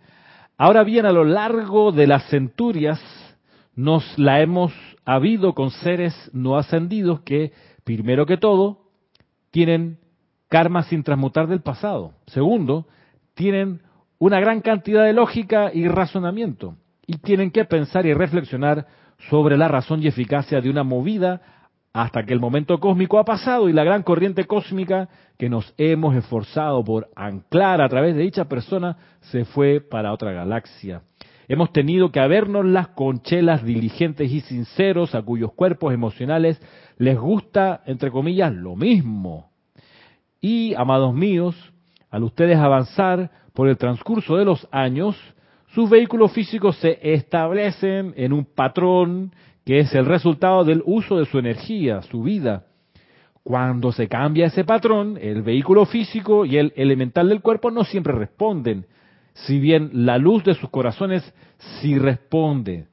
ahora bien, a lo largo de las centurias nos la hemos habido con seres no ascendidos que, primero que todo, tienen karma sin transmutar del pasado. Segundo, tienen una gran cantidad de lógica y razonamiento y tienen que pensar y reflexionar sobre la razón y eficacia de una movida hasta que el momento cósmico ha pasado y la gran corriente cósmica que nos hemos esforzado por anclar a través de dicha persona se fue para otra galaxia. Hemos tenido que habernos las conchelas diligentes y sinceros a cuyos cuerpos emocionales les gusta, entre comillas, lo mismo. Y, amados míos, al ustedes avanzar por el transcurso de los años, sus vehículos físicos se establecen en un patrón que es el resultado del uso de su energía, su vida. Cuando se cambia ese patrón, el vehículo físico y el elemental del cuerpo no siempre responden, si bien la luz de sus corazones sí responde.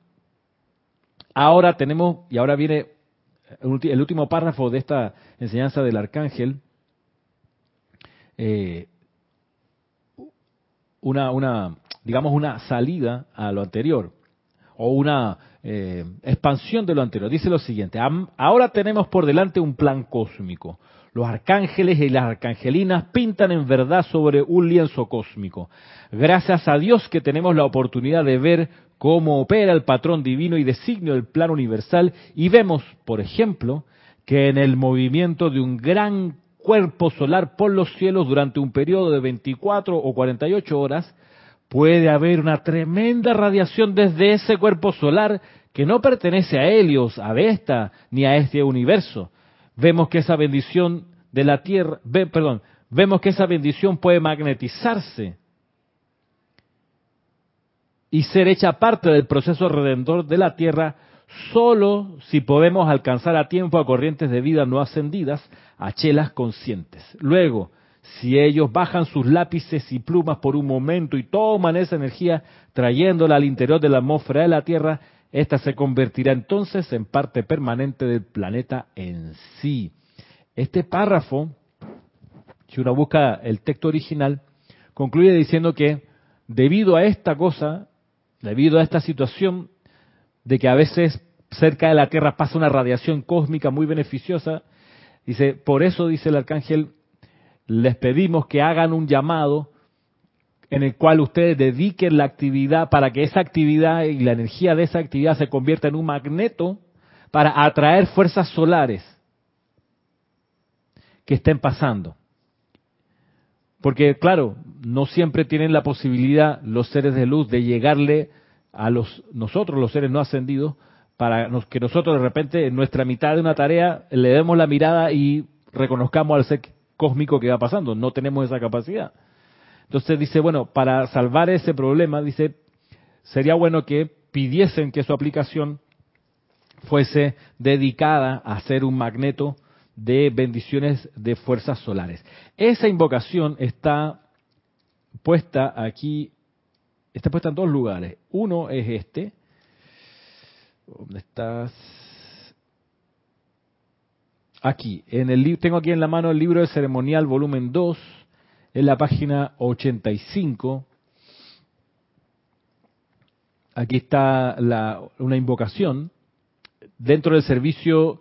Ahora tenemos, y ahora viene el último párrafo de esta enseñanza del arcángel, eh, una, digamos, una salida a lo anterior o una eh, expansión de lo anterior. Dice lo siguiente, ahora tenemos por delante un plan cósmico. Los arcángeles y las arcangelinas pintan en verdad sobre un lienzo cósmico. Gracias a Dios que tenemos la oportunidad de ver cómo opera el patrón divino y designio del plan universal y vemos, por ejemplo, que en el movimiento de un gran cuerpo solar por los cielos durante un periodo de 24 o 48 horas, puede haber una tremenda radiación desde ese cuerpo solar que no pertenece a Helios, a Vesta, ni a este universo. Vemos que esa bendición de la Tierra, perdón, vemos que esa bendición puede magnetizarse y ser hecha parte del proceso redentor de la Tierra solo si podemos alcanzar a tiempo a corrientes de vida no ascendidas, a chelas conscientes. Luego, si ellos bajan sus lápices y plumas por un momento y toman esa energía trayéndola al interior de la atmósfera de la Tierra, esta se convertirá entonces en parte permanente del planeta en sí. Este párrafo, si uno busca el texto original, concluye diciendo que debido a esta cosa, debido a esta situación de que a veces cerca de la Tierra pasa una radiación cósmica muy beneficiosa, dice, por eso dice el arcángel, les pedimos que hagan un llamado en el cual ustedes dediquen la actividad para que esa actividad y la energía de esa actividad se convierta en un magneto para atraer fuerzas solares que estén pasando. Porque claro, no siempre tienen la posibilidad los seres de luz de llegarle a los nosotros los seres no ascendidos para que nosotros de repente en nuestra mitad de una tarea le demos la mirada y reconozcamos al ser cósmico que va pasando. No tenemos esa capacidad. Entonces dice, bueno, para salvar ese problema, dice, sería bueno que pidiesen que su aplicación fuese dedicada a ser un magneto de bendiciones de fuerzas solares. Esa invocación está puesta aquí, está puesta en dos lugares. Uno es este. ¿Dónde estás? aquí, en el tengo aquí en la mano el libro de ceremonial volumen 2, en la página 85. Aquí está una invocación dentro del servicio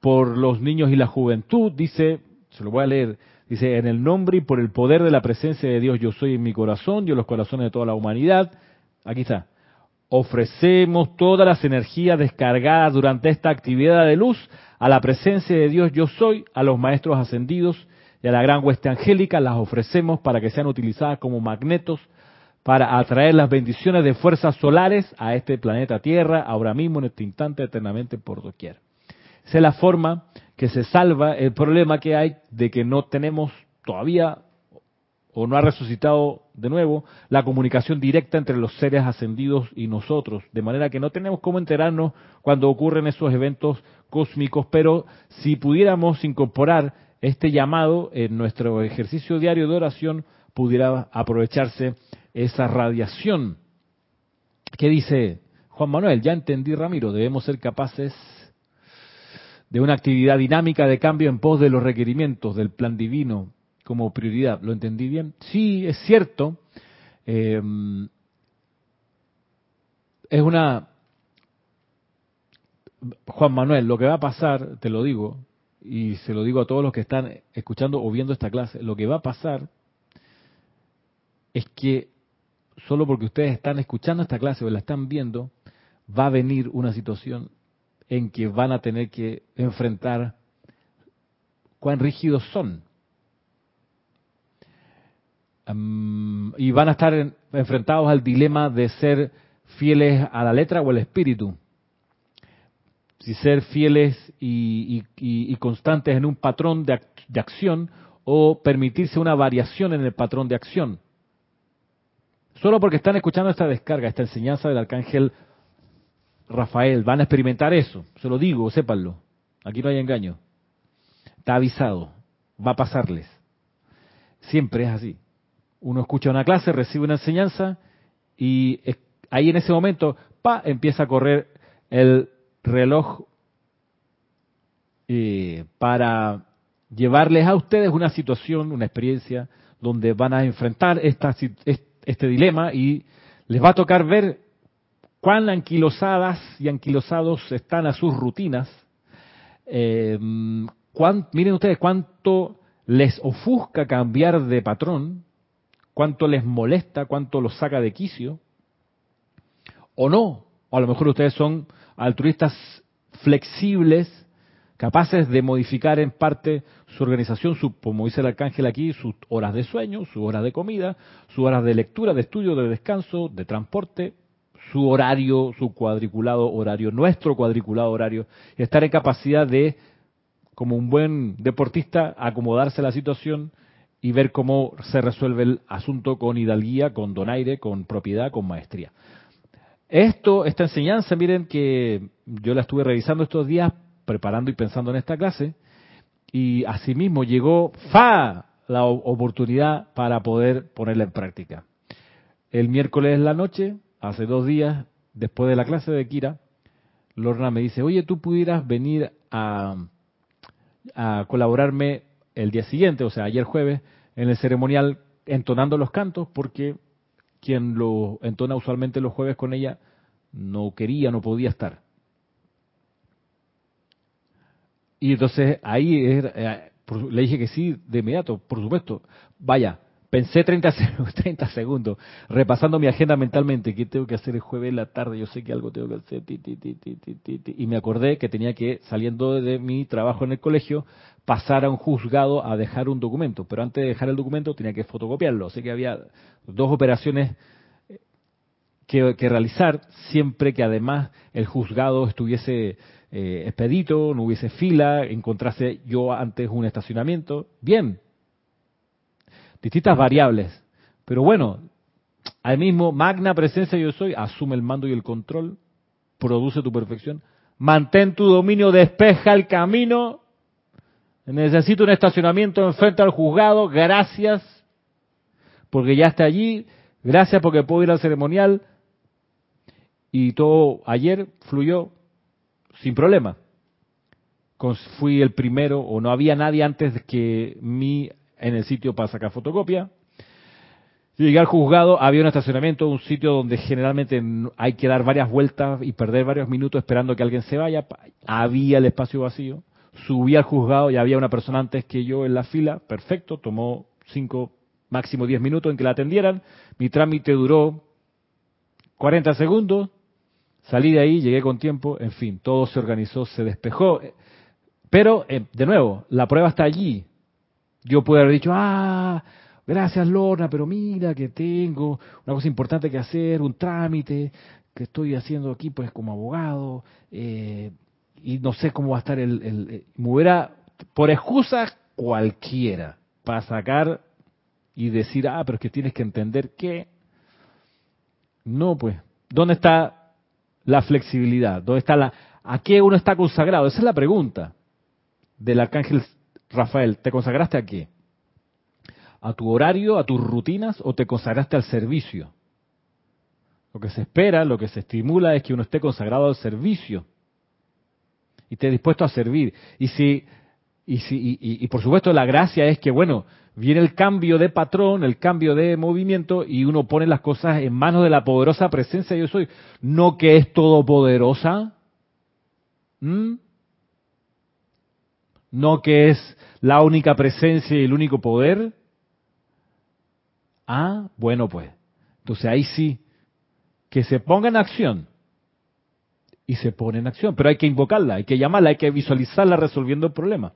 por los niños y la juventud, dice, se lo voy a leer, dice, en el nombre y por el poder de la presencia de Dios yo soy en mi corazón, yo los corazones de toda la humanidad. Aquí está. Ofrecemos todas las energías descargadas durante esta actividad de luz a la presencia de Dios yo soy, a los maestros ascendidos y a la gran hueste angélica, las ofrecemos para que sean utilizadas como magnetos para atraer las bendiciones de fuerzas solares a este planeta Tierra, ahora mismo, en este instante, eternamente, por doquier. Esa es la forma que se salva el problema que hay de que no tenemos todavía o no ha resucitado de nuevo la comunicación directa entre los seres ascendidos y nosotros, de manera que no tenemos cómo enterarnos cuando ocurren esos eventos cósmicos, pero si pudiéramos incorporar este llamado en nuestro ejercicio diario de oración pudiera aprovecharse esa radiación. ¿Qué dice Juan Manuel? Ya entendí, Ramiro, debemos ser capaces de una actividad dinámica de cambio en pos de los requerimientos del plan divino como prioridad. ¿Lo entendí bien? Sí, es cierto. Eh, es una... Juan Manuel, lo que va a pasar, te lo digo, y se lo digo a todos los que están escuchando o viendo esta clase, lo que va a pasar es que solo porque ustedes están escuchando esta clase o la están viendo, va a venir una situación en que van a tener que enfrentar cuán rígidos son. y van a estar enfrentados al dilema de ser fieles a la letra o al espíritu. Si ser fieles y, constantes en un patrón de, de acción o permitirse una variación en el patrón de acción. Solo porque están escuchando esta descarga, esta enseñanza del arcángel Rafael, van a experimentar eso. Se lo digo, sépanlo. Aquí no hay engaño. Está avisado. Va a pasarles. Siempre es así. Uno escucha una clase, recibe una enseñanza y ahí en ese momento, pa, empieza a correr el reloj eh, para llevarles a ustedes una situación, una experiencia donde van a enfrentar esta, este dilema y les va a tocar ver cuán anquilosadas y anquilosados están a sus rutinas. Eh, miren ustedes cuánto les ofusca cambiar de patrón, cuánto les molesta, cuánto los saca de quicio, o no, o a lo mejor ustedes son altruistas flexibles, capaces de modificar en parte su organización, su, como dice el arcángel aquí, sus horas de sueño, sus horas de comida, sus horas de lectura, de estudio, de descanso, de transporte, su horario, su cuadriculado horario, nuestro cuadriculado horario, estar en capacidad de, como un buen deportista, acomodarse a la situación y ver cómo se resuelve el asunto con hidalguía, con donaire, con propiedad, con maestría. Esto, esta enseñanza, miren que yo la estuve revisando estos días, preparando y pensando en esta clase, y asimismo llegó fa la oportunidad para poder ponerla en práctica. El miércoles la noche, hace dos días, después de la clase de Kira, Lorna me dice, oye, tú pudieras venir a, a colaborarme el día siguiente, o sea, ayer jueves, en el ceremonial entonando los cantos, porque quien lo entona usualmente los jueves con ella no quería, no podía estar. Y entonces ahí eh, le dije que sí de inmediato, por supuesto. Vaya, Pensé 30, 30 segundos, repasando mi agenda mentalmente, ¿qué tengo que hacer el jueves en la tarde? Yo sé que algo tengo que hacer, y me acordé que tenía que, saliendo de mi trabajo en el colegio, pasar a un juzgado a dejar un documento, pero antes de dejar el documento tenía que fotocopiarlo, así que había dos operaciones eh, que, que realizar, siempre que además el juzgado estuviese eh, expedito, no hubiese fila, encontrase yo antes un estacionamiento. Bien, distintas variables. Pero bueno, al mismo magna presencia yo soy, asume el mando y el control, produce tu perfección, mantén tu dominio, despeja el camino. Necesito un estacionamiento enfrente al juzgado, gracias, porque ya está allí, gracias porque puedo ir al ceremonial. Y todo ayer fluyó sin problema. Fui el primero, o no había nadie antes que mi en el sitio para sacar fotocopia. Llegué al juzgado, había un estacionamiento, un sitio donde generalmente hay que dar varias vueltas y perder varios minutos esperando que alguien se vaya. Había el espacio vacío. Subí al juzgado y había una persona antes que yo en la fila. Perfecto, tomó cinco, máximo diez minutos en que la atendieran. Mi trámite duró 40 segundos. Salí de ahí, llegué con tiempo. En fin, todo se organizó, se despejó. Pero, eh, de nuevo, la prueba está allí. Yo puedo haber dicho, ah, gracias Lorna, pero mira que tengo una cosa importante que hacer, un trámite que estoy haciendo aquí pues como abogado, eh, y no sé cómo va a estar el... el, eh, me hubiera, por excusa cualquiera, para sacar y decir, ah, pero es que tienes que entender que... No, pues, ¿dónde está la flexibilidad? ¿Dónde está la... ¿A qué uno está consagrado? Esa es la pregunta del arcángel Rafael, ¿te consagraste a qué? ¿A tu horario, a tus rutinas o te consagraste al servicio? Lo que se espera, lo que se estimula es que uno esté consagrado al servicio y esté dispuesto a servir. Y si y, si, y, por supuesto la gracia es que, bueno, viene el cambio de patrón, el cambio de movimiento y uno pone las cosas en manos de la poderosa presencia yo soy. No que es todopoderosa. No que es la única presencia y el único poder. Ah, bueno pues. Entonces ahí sí, que se ponga en acción. Y se pone en acción, pero hay que invocarla, hay que llamarla, hay que visualizarla resolviendo el problema.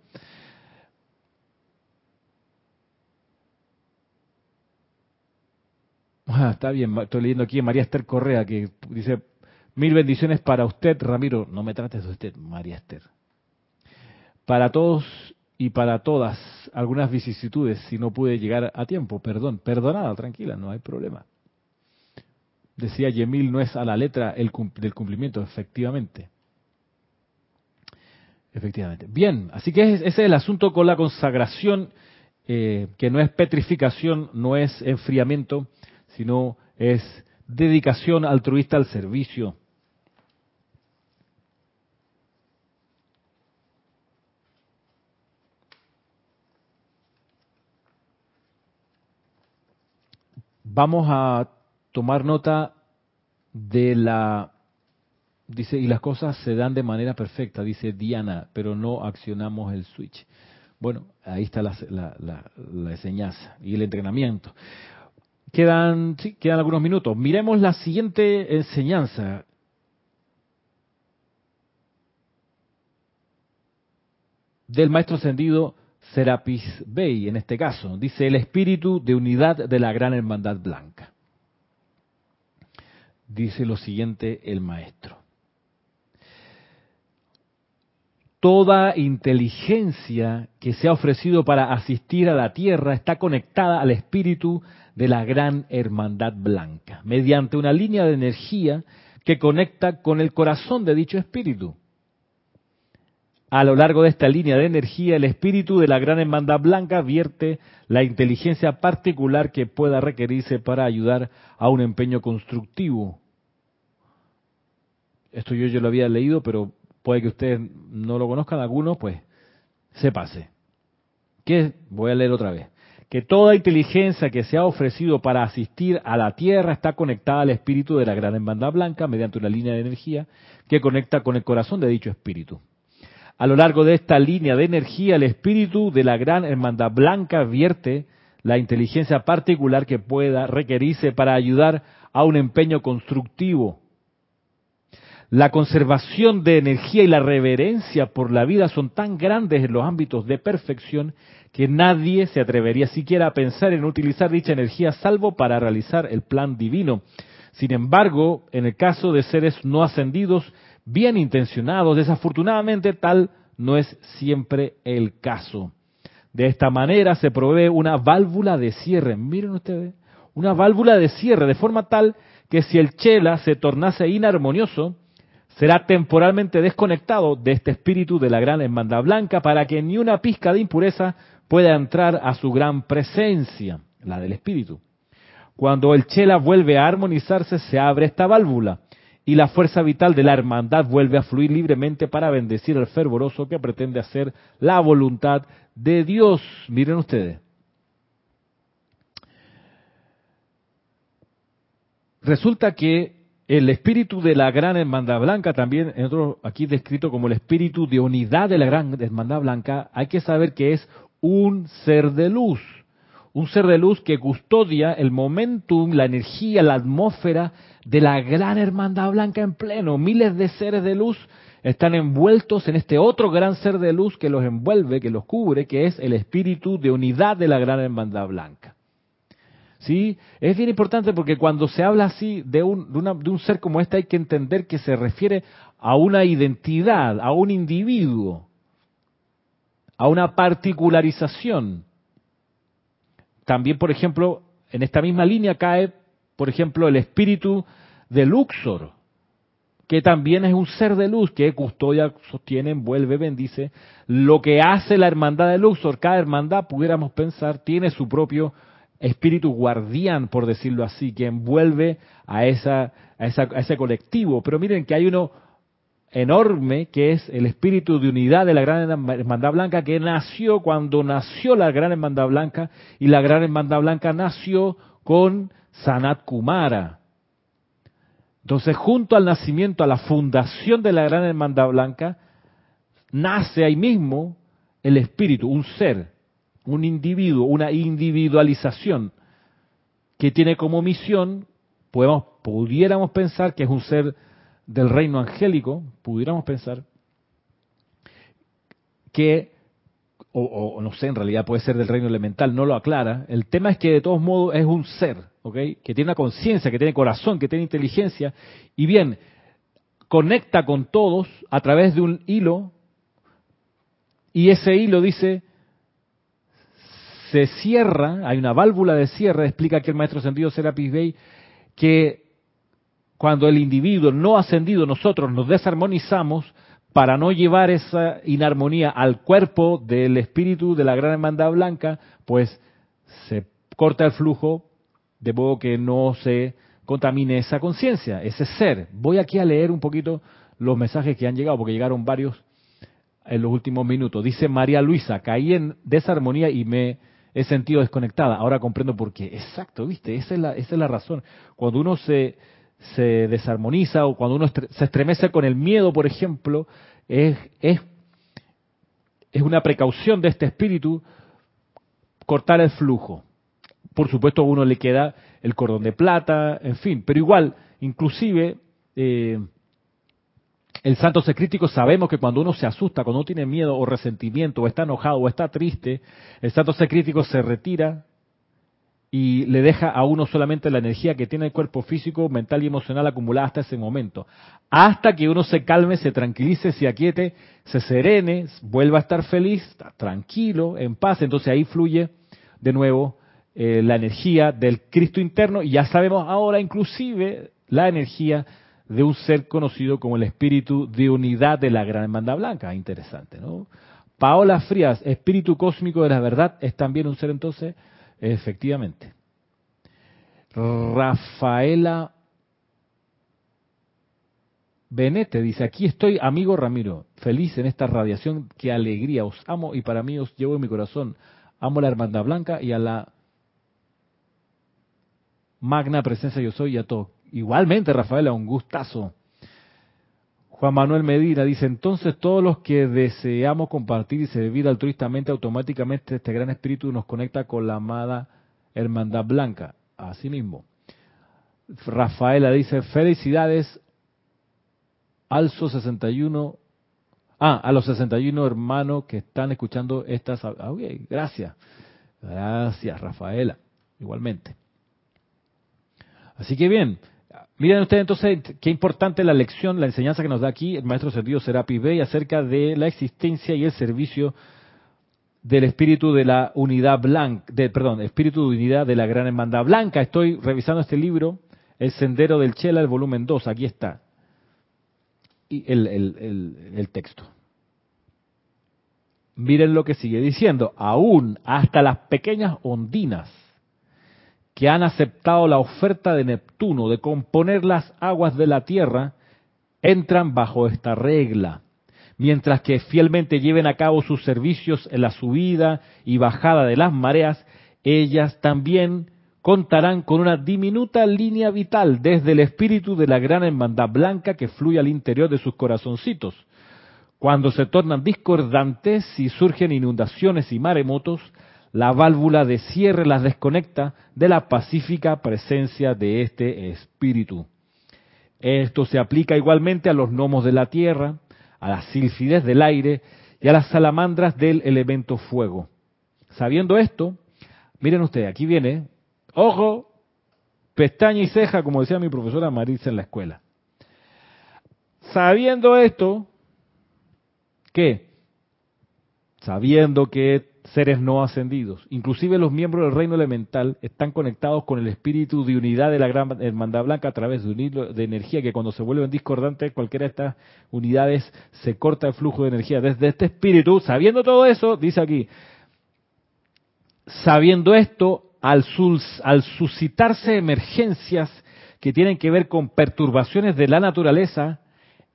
Ah, está bien, estoy leyendo aquí a María Esther Correa que dice, mil bendiciones para usted, Ramiro. No me trates de usted, María Esther. Para todos y para todas, algunas vicisitudes, si no pude llegar a tiempo, perdón, perdonada, tranquila, no hay problema. Decía Yemil, no es a la letra el, del cumplimiento, efectivamente. Efectivamente. Bien, así que ese es el asunto con la consagración, eh, que no es petrificación, no es enfriamiento, sino es dedicación altruista al servicio. Vamos a tomar nota de la dice y las cosas se dan de manera perfecta dice Diana pero no accionamos el switch bueno ahí está la, la, enseñanza y el entrenamiento Quedan, sí, quedan algunos minutos. Miremos la siguiente enseñanza. Del maestro ascendido Serapis Bey, en este caso. Dice el espíritu de unidad de la gran hermandad blanca. Dice lo siguiente el maestro. Toda inteligencia que se ha ofrecido para asistir a la tierra está conectada al espíritu de la gran hermandad blanca, mediante una línea de energía que conecta con el corazón de dicho espíritu. A lo largo de esta línea de energía, el espíritu de la gran hermandad blanca vierte la inteligencia particular que pueda requerirse para ayudar a un empeño constructivo. Esto yo, yo lo había leído, pero puede que ustedes no lo conozcan, algunos, pues se pase. ¿Qué? Voy a leer otra vez que toda inteligencia que se ha ofrecido para asistir a la Tierra está conectada al espíritu de la gran hermandad blanca mediante una línea de energía que conecta con el corazón de dicho espíritu. A lo largo de esta línea de energía, el espíritu de la gran hermandad blanca vierte la inteligencia particular que pueda requerirse para ayudar a un empeño constructivo. La conservación de energía y la reverencia por la vida son tan grandes en los ámbitos de perfección que nadie se atrevería siquiera a pensar en utilizar dicha energía salvo para realizar el plan divino. Sin embargo, en el caso de seres no ascendidos, bien intencionados, desafortunadamente tal no es siempre el caso. De esta manera se provee una válvula de cierre. Miren ustedes, una válvula de cierre de forma tal que si el chela se tornase inarmonioso, será temporalmente desconectado de este espíritu de la gran hermandad blanca para que ni una pizca de impureza pueda entrar a su gran presencia, la del espíritu. Cuando el chela vuelve a armonizarse, se abre esta válvula y la fuerza vital de la hermandad vuelve a fluir libremente para bendecir al fervoroso que pretende hacer la voluntad de Dios. Miren ustedes. Resulta que el espíritu de la gran hermandad blanca, también otro, aquí descrito como el espíritu de unidad de la gran hermandad blanca, hay que saber que es un ser de luz, un ser de luz que custodia el momentum, la energía, la atmósfera de la gran hermandad blanca en pleno. Miles de seres de luz están envueltos en este otro gran ser de luz que los envuelve, que los cubre, que es el espíritu de unidad de la gran hermandad blanca. ¿Sí? Es bien importante porque cuando se habla así de un, de un ser como este hay que entender que se refiere a una identidad, a un individuo a una particularización. También, por ejemplo, en esta misma línea cae, por ejemplo, el espíritu de Luxor, que también es un ser de luz que custodia, sostiene, envuelve, bendice. Lo que hace la hermandad de Luxor, cada hermandad, pudiéramos pensar, tiene su propio espíritu guardián, por decirlo así, que envuelve a, esa, a, esa, a ese colectivo. Pero miren que hay uno enorme que es el espíritu de unidad de la Gran Hermandad Blanca que nació cuando nació la Gran Hermandad Blanca y la Gran Hermandad Blanca nació con Sanat Kumara. Entonces, junto al nacimiento, a la fundación de la Gran Hermandad Blanca, nace ahí mismo el espíritu, un ser, un individuo, una individualización que tiene como misión, podemos, pudiéramos pensar que es un ser del reino angélico, pudiéramos pensar, que, o, no sé, en realidad puede ser del reino elemental, no lo aclara. El tema es que de todos modos es un ser, ¿ok? Que tiene una conciencia, que tiene corazón, que tiene inteligencia, y bien, conecta con todos a través de un hilo, y ese hilo dice, se cierra, hay una válvula de cierre, explica que el maestro sentido Serapis Bey, que cuando el individuo no ascendido, nosotros nos desarmonizamos para no llevar esa inarmonía al cuerpo del espíritu de la gran hermandad blanca, pues se corta el flujo de modo que no se contamine esa conciencia, ese ser. Voy aquí a leer un poquito los mensajes que han llegado, porque llegaron varios en los últimos minutos. Dice María Luisa, caí en desarmonía y me he sentido desconectada. Ahora comprendo por qué. Exacto, viste, esa es la, esa es la razón. Cuando uno se se desarmoniza o cuando uno se estremece con el miedo, por ejemplo, es, es, es una precaución de este espíritu cortar el flujo. Por supuesto a uno le queda el cordón de plata, en fin, pero igual, inclusive, eh, el santo secrítico sabemos que cuando uno se asusta, cuando uno tiene miedo o resentimiento, o está enojado, o está triste, el santo secrítico se retira y le deja a uno solamente la energía que tiene el cuerpo físico, mental y emocional acumulada hasta ese momento. Hasta que uno se calme, se tranquilice, se aquiete, se serene, vuelva a estar feliz, tranquilo, en paz. Entonces ahí fluye de nuevo eh, la energía del Cristo interno y ya sabemos ahora inclusive la energía de un ser conocido como el espíritu de unidad de la Gran Hermandad Blanca. Interesante, ¿no? Paola Frías, espíritu cósmico de la verdad, ¿es también un ser entonces? Efectivamente. Rafaela Benete dice, aquí estoy, amigo Ramiro, feliz en esta radiación, qué alegría, os amo y para mí os llevo en mi corazón. Amo a la hermandad blanca y a la magna presencia yo soy y a todo. Igualmente, Rafaela, un gustazo. Juan Manuel Medina dice, entonces todos los que deseamos compartir y servir altruistamente, automáticamente este gran espíritu nos conecta con la amada Hermandad Blanca. Así mismo. Rafaela dice, felicidades, Alzo 61, ah, a los 61 hermanos que están escuchando estas... Ah, gracias. Gracias, Rafaela. Igualmente. Así que bien, Miren ustedes entonces qué importante la lección, la enseñanza que nos da aquí el maestro Sentido Serapi Bey acerca de la existencia y el servicio del espíritu de la unidad blanca, perdón, espíritu de unidad de la gran hermandad blanca. Estoy revisando este libro, El Sendero del Chela, el volumen 2, aquí está. Y el texto. Miren lo que sigue diciendo, aún hasta las pequeñas ondinas que han aceptado la oferta de Neptuno de componer las aguas de la tierra, entran bajo esta regla, mientras que fielmente lleven a cabo sus servicios en la subida y bajada de las mareas, ellas también contarán con una diminuta línea vital desde el espíritu de la gran hermandad blanca que fluye al interior de sus corazoncitos. Cuando se tornan discordantes y surgen inundaciones y maremotos, la válvula de cierre las desconecta de la pacífica presencia de este espíritu. Esto se aplica igualmente a los gnomos de la tierra, a las silfides del aire y a las salamandras del elemento fuego. Sabiendo esto, miren ustedes, aquí viene, ojo, pestaña y ceja, como decía mi profesora Marisa en la escuela. Sabiendo esto, ¿qué? Sabiendo que seres no ascendidos. Inclusive los miembros del reino elemental están conectados con el espíritu de unidad de la gran hermandad blanca a través de un hilo de energía que cuando se vuelven discordantes, cualquiera de estas unidades se corta el flujo de energía. Desde este espíritu, sabiendo todo eso, dice aquí, sabiendo esto, al, al suscitarse emergencias que tienen que ver con perturbaciones de la naturaleza,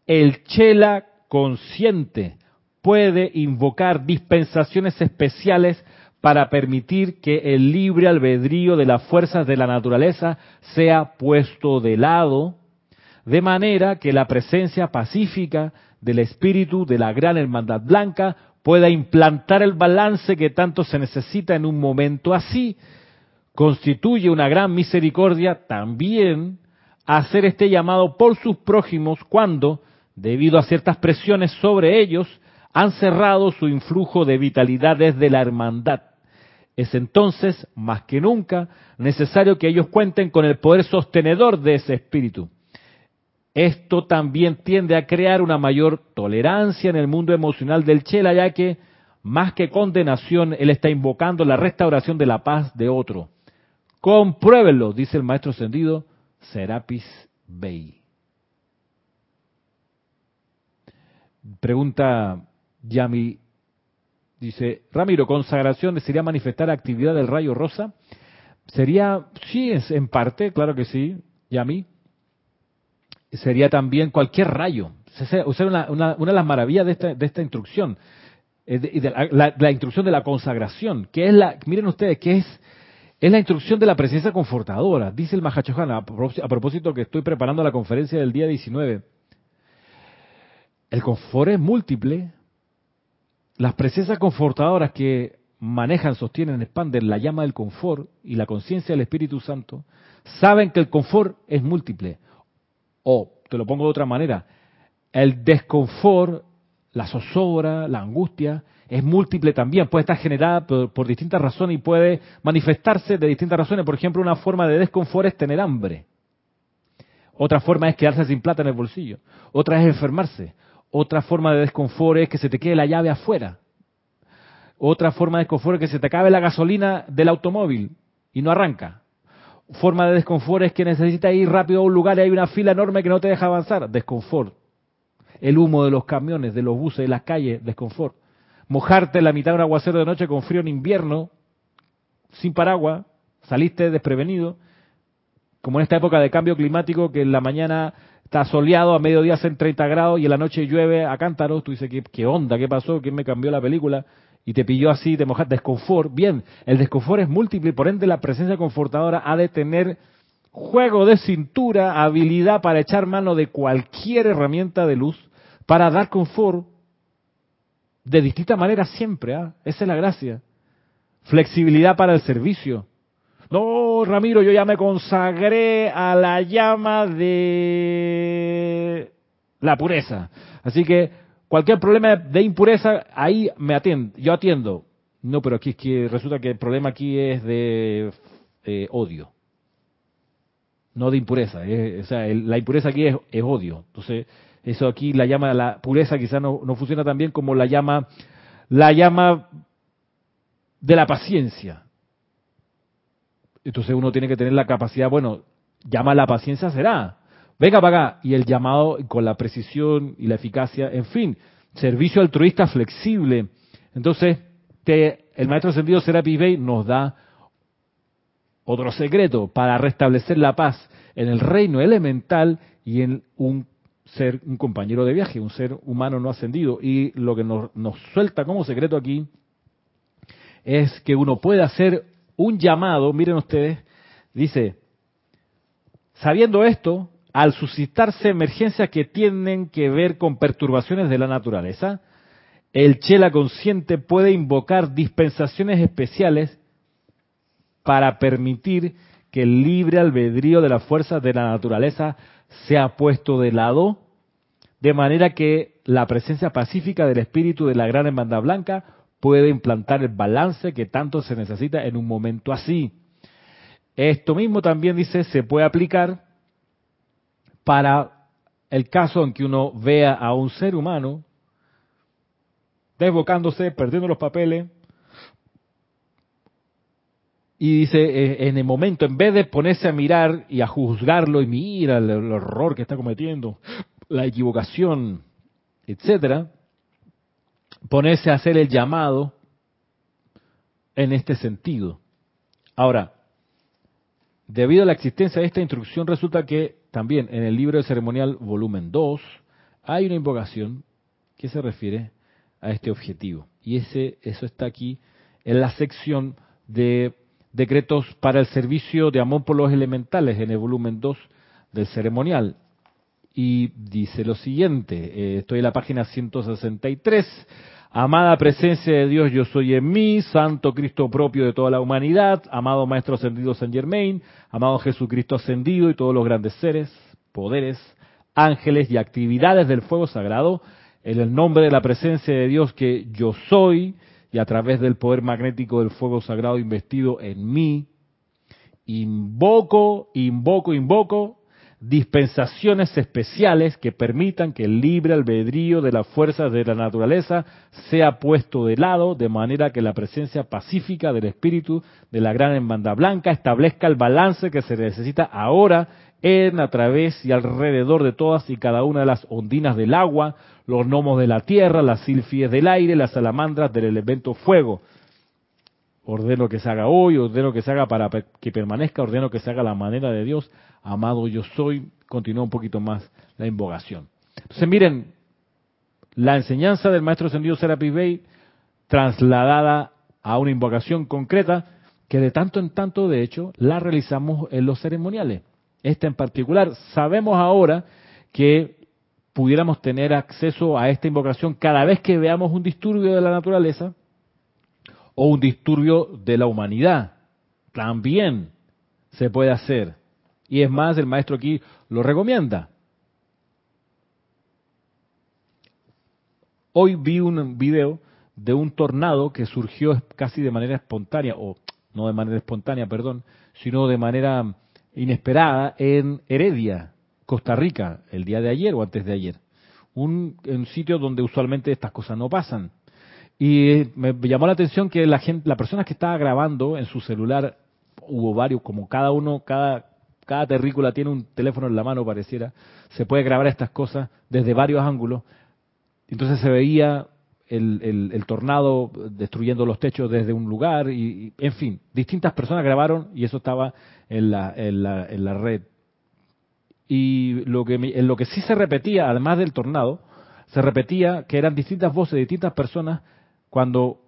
el chela consciente puede invocar dispensaciones especiales para permitir que el libre albedrío de las fuerzas de la naturaleza sea puesto de lado, de manera que la presencia pacífica del espíritu de la gran hermandad blanca pueda implantar el balance que tanto se necesita en un momento así, constituye una gran misericordia también hacer este llamado por sus prójimos cuando, debido a ciertas presiones sobre ellos, han cerrado su influjo de vitalidad desde la hermandad. Es entonces, más que nunca, necesario que ellos cuenten con el poder sostenedor de ese espíritu. Esto también tiende a crear una mayor tolerancia en el mundo emocional del Chela, ya que, más que condenación, él está invocando la restauración de la paz de otro. Compruébenlo, dice el maestro ascendido Serapis Bey. Pregunta Yami dice, Ramiro, consagración sería manifestar actividad del rayo rosa. Sería, sí, es en parte, claro que sí, Yami. Sería también cualquier rayo. O sea, una, una, de las maravillas de esta, de esta instrucción, de la, instrucción de la consagración, que es la, miren ustedes, que es, es la instrucción de la presencia confortadora. Dice el Mahachohan, a propósito que estoy preparando la conferencia del día 19. El confort es múltiple, las presencias confortadoras que manejan, sostienen, expanden la llama del confort y la conciencia del Espíritu Santo, saben que el confort es múltiple. O, te lo pongo de otra manera, el desconfort, la zozobra, la angustia, es múltiple también, puede estar generada por, distintas razones y puede manifestarse de distintas razones. Por ejemplo, una forma de desconfort es tener hambre. Otra forma es quedarse sin plata en el bolsillo. Otra es enfermarse. Otra forma de desconfort es que se te quede la llave afuera. Otra forma de desconfort es que se te acabe la gasolina del automóvil y no arranca. Forma de desconfort es que necesitas ir rápido a un lugar y hay una fila enorme que no te deja avanzar. Desconfort. El humo de los camiones, de los buses, de las calles, desconfort. Mojarte en la mitad de un aguacero de noche con frío en invierno, sin paraguas, saliste desprevenido, como en esta época de cambio climático que en la mañana está soleado, a mediodía hacen 30 grados y en la noche llueve a cántaros, tú dices, ¿qué, qué onda? ¿Qué pasó? ¿Quién me cambió la película? Y te pilló así, te mojaste, desconfort. Bien, el desconfort es múltiple por ende la presencia confortadora ha de tener juego de cintura, habilidad para echar mano de cualquier herramienta de luz para dar confort de distintas maneras siempre. ¿ah? Esa es la gracia. Flexibilidad para el servicio. No, Ramiro, yo ya me consagré a la llama de la pureza. Así que cualquier problema de impureza, ahí me atiendo, yo atiendo. No, pero aquí es que resulta que el problema aquí es de eh, odio. No de impureza. o sea, la impureza aquí es, odio. Entonces, eso aquí la llama la pureza quizás no, no funciona tan bien como la llama, la llama de la paciencia. Entonces uno tiene que tener la capacidad, bueno, llama la paciencia será. Venga para acá. Y el llamado con la precisión y la eficacia, en fin, servicio altruista flexible. Entonces, el maestro sentido Serapis Bey nos da otro secreto para restablecer la paz en el reino elemental y en un ser, un compañero de viaje, un ser humano no ascendido. Y lo que nos, nos suelta como secreto aquí es que uno puede hacer un llamado, miren ustedes, dice, sabiendo esto, al suscitarse emergencias que tienen que ver con perturbaciones de la naturaleza, el Chela consciente puede invocar dispensaciones especiales para permitir que el libre albedrío de las fuerzas de la naturaleza sea puesto de lado, de manera que la presencia pacífica del espíritu de la gran hermandad blanca puede implantar el balance que tanto se necesita en un momento así. Esto mismo también dice se puede aplicar para el caso en que uno vea a un ser humano desbocándose, perdiendo los papeles, Y dice, eh, en el momento, en vez de ponerse a mirar y a juzgarlo y mira el, el horror que está cometiendo, la equivocación, etcétera, ponerse a hacer el llamado en este sentido. Ahora, debido a la existencia de esta instrucción, resulta que también en el libro de ceremonial volumen 2 hay una invocación que se refiere a este objetivo. Y ese, eso está aquí en la sección de decretos para el servicio de amor por los elementales en el volumen 2 del ceremonial. Y dice lo siguiente, eh, estoy en la página 163, Amada presencia de Dios, yo soy en mí, Santo Cristo propio de toda la humanidad, amado Maestro Ascendido San Germain, amado Jesucristo Ascendido y todos los grandes seres, poderes, ángeles y actividades del fuego sagrado, en el nombre de la presencia de Dios que yo soy y a través del poder magnético del fuego sagrado investido en mí, invoco, invoco, invoco dispensaciones especiales que permitan que el libre albedrío de las fuerzas de la naturaleza sea puesto de lado, de manera que la presencia pacífica del espíritu de la gran hermandad blanca establezca el balance que se necesita ahora en, a través y alrededor de todas y cada una de las ondinas del agua, los gnomos de la tierra, las silfies del aire, las salamandras del elemento fuego. Ordeno que se haga hoy, ordeno que se haga para que permanezca, ordeno que se haga la manera de Dios, amado yo soy, continúa un poquito más la invocación. Entonces miren, la enseñanza del maestro ascendido Serapis Bey trasladada a una invocación concreta que de tanto en tanto, de hecho, la realizamos en los ceremoniales. Esta en particular, sabemos ahora que pudiéramos tener acceso a esta invocación cada vez que veamos un disturbio de la naturaleza o un disturbio de la humanidad. También se puede hacer. Y es más, el maestro aquí lo recomienda. Hoy vi un video de un tornado que surgió casi de manera espontánea, o no de manera espontánea, perdón, sino de manera inesperada en Heredia, Costa Rica, el día de ayer o antes de ayer. Un, un sitio donde usualmente estas cosas no pasan. Y me llamó la atención que la gente, la persona que estaba grabando en su celular, hubo varios, como cada uno, cada cada terrícola tiene un teléfono en la mano, pareciera, se puede grabar estas cosas desde varios ángulos. Entonces se veía el, tornado destruyendo los techos desde un lugar, y, en fin, distintas personas grabaron y eso estaba en la, en la, en la red. Y lo que, en lo que sí se repetía, además del tornado, se repetía que eran distintas voces de distintas personas cuando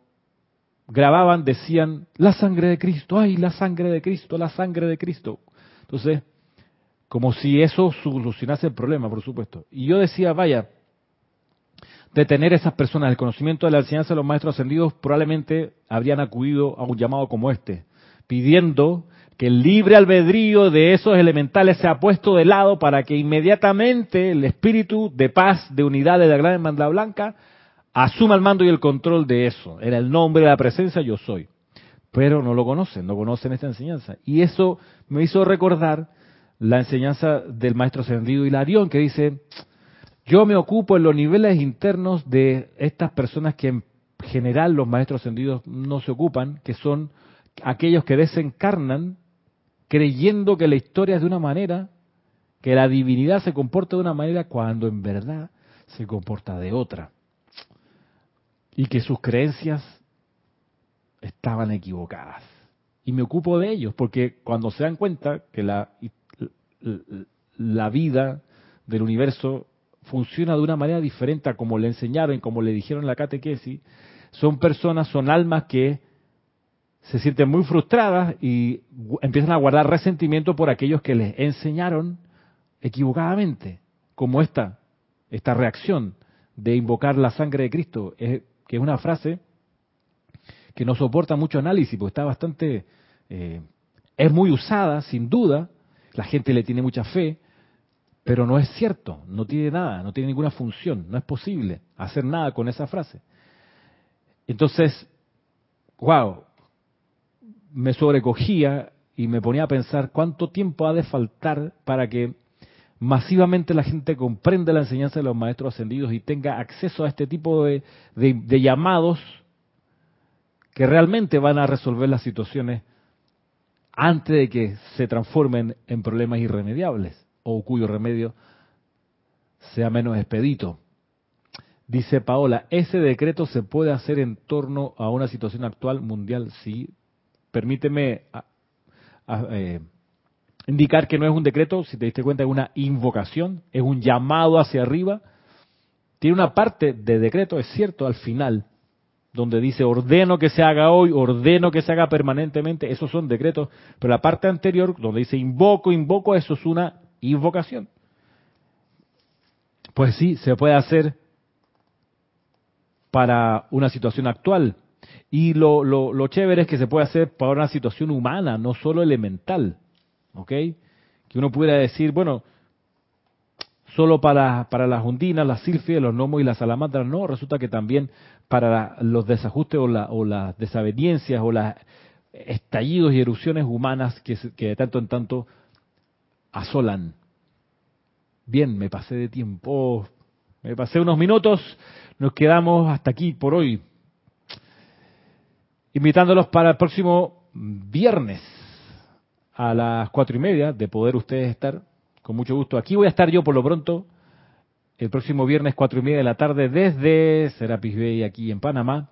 grababan, decían, la sangre de Cristo, ay, la sangre de Cristo, la sangre de Cristo. Entonces, como si eso solucionase el problema, por supuesto. Y yo decía, vaya, de tener esas personas el conocimiento de la enseñanza de los maestros ascendidos, probablemente habrían acudido a un llamado como este, pidiendo que el libre albedrío de esos elementales sea puesto de lado para que inmediatamente el espíritu de paz, de unidad de la gran hermandad blanca, asuma el mando y el control de eso. En el nombre de la presencia yo soy pero no lo conocen, no conocen esta enseñanza. Y eso me hizo recordar la enseñanza del maestro ascendido Hilarión, que dice, yo me ocupo en los niveles internos de estas personas que en general los maestros ascendidos no se ocupan, que son aquellos que desencarnan creyendo que la historia es de una manera, que la divinidad se comporta de una manera cuando en verdad se comporta de otra. Y que sus creencias estaban equivocadas. Y me ocupo de ellos, porque cuando se dan cuenta que la, la vida del universo funciona de una manera diferente a como le enseñaron, como le dijeron en la catequesis, son personas, son almas que se sienten muy frustradas y empiezan a guardar resentimiento por aquellos que les enseñaron equivocadamente, como esta, esta reacción de invocar la sangre de Cristo, que es una frase que no soporta mucho análisis, porque está bastante, eh, es muy usada, sin duda, la gente le tiene mucha fe, pero no es cierto, no tiene nada, no tiene ninguna función, no es posible hacer nada con esa frase. Entonces, wow, me sobrecogía y me ponía a pensar cuánto tiempo ha de faltar para que masivamente la gente comprenda la enseñanza de los maestros ascendidos y tenga acceso a este tipo de, de llamados que realmente van a resolver las situaciones antes de que se transformen en problemas irremediables o cuyo remedio sea menos expedito. Dice Paola, ese decreto se puede hacer en torno a una situación actual mundial. Sí, permíteme eh, indicar que no es un decreto, si te diste cuenta, es una invocación, es un llamado hacia arriba. Tiene una parte de decreto, es cierto, al final, donde dice ordeno que se haga hoy, ordeno que se haga permanentemente, esos son decretos, pero la parte anterior, donde dice invoco, invoco, eso es una invocación. Pues sí, se puede hacer para una situación actual. Y lo, lo, lo chévere es que se puede hacer para una situación humana, no solo elemental. ¿Ok? Que uno pudiera decir, bueno, solo para, para las hundinas, las silfias, los gnomos y las salamandras, no, resulta que también para los desajustes o, la, o las desaveniencias o los estallidos y erupciones humanas que, que de tanto en tanto asolan. Bien, me pasé de tiempo, me pasé unos minutos, nos quedamos hasta aquí por hoy, invitándolos para el próximo viernes a las cuatro y media, de poder ustedes estar con mucho gusto. Aquí voy a estar yo por lo pronto el próximo viernes cuatro y media de la tarde desde Serapis Bay aquí en Panamá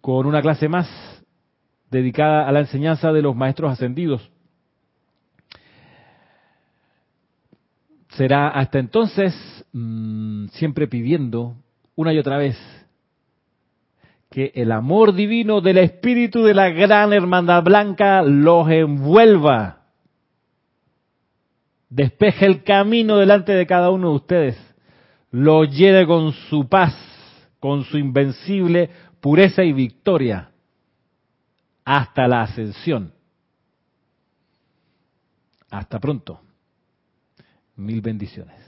con una clase más dedicada a la enseñanza de los maestros ascendidos. Será hasta entonces mmm, siempre pidiendo una y otra vez que el amor divino del espíritu de la gran hermandad blanca los envuelva despeje el camino delante de cada uno de ustedes, lo lleve con su paz, con su invencible pureza y victoria, hasta la ascensión. Hasta pronto. Mil bendiciones.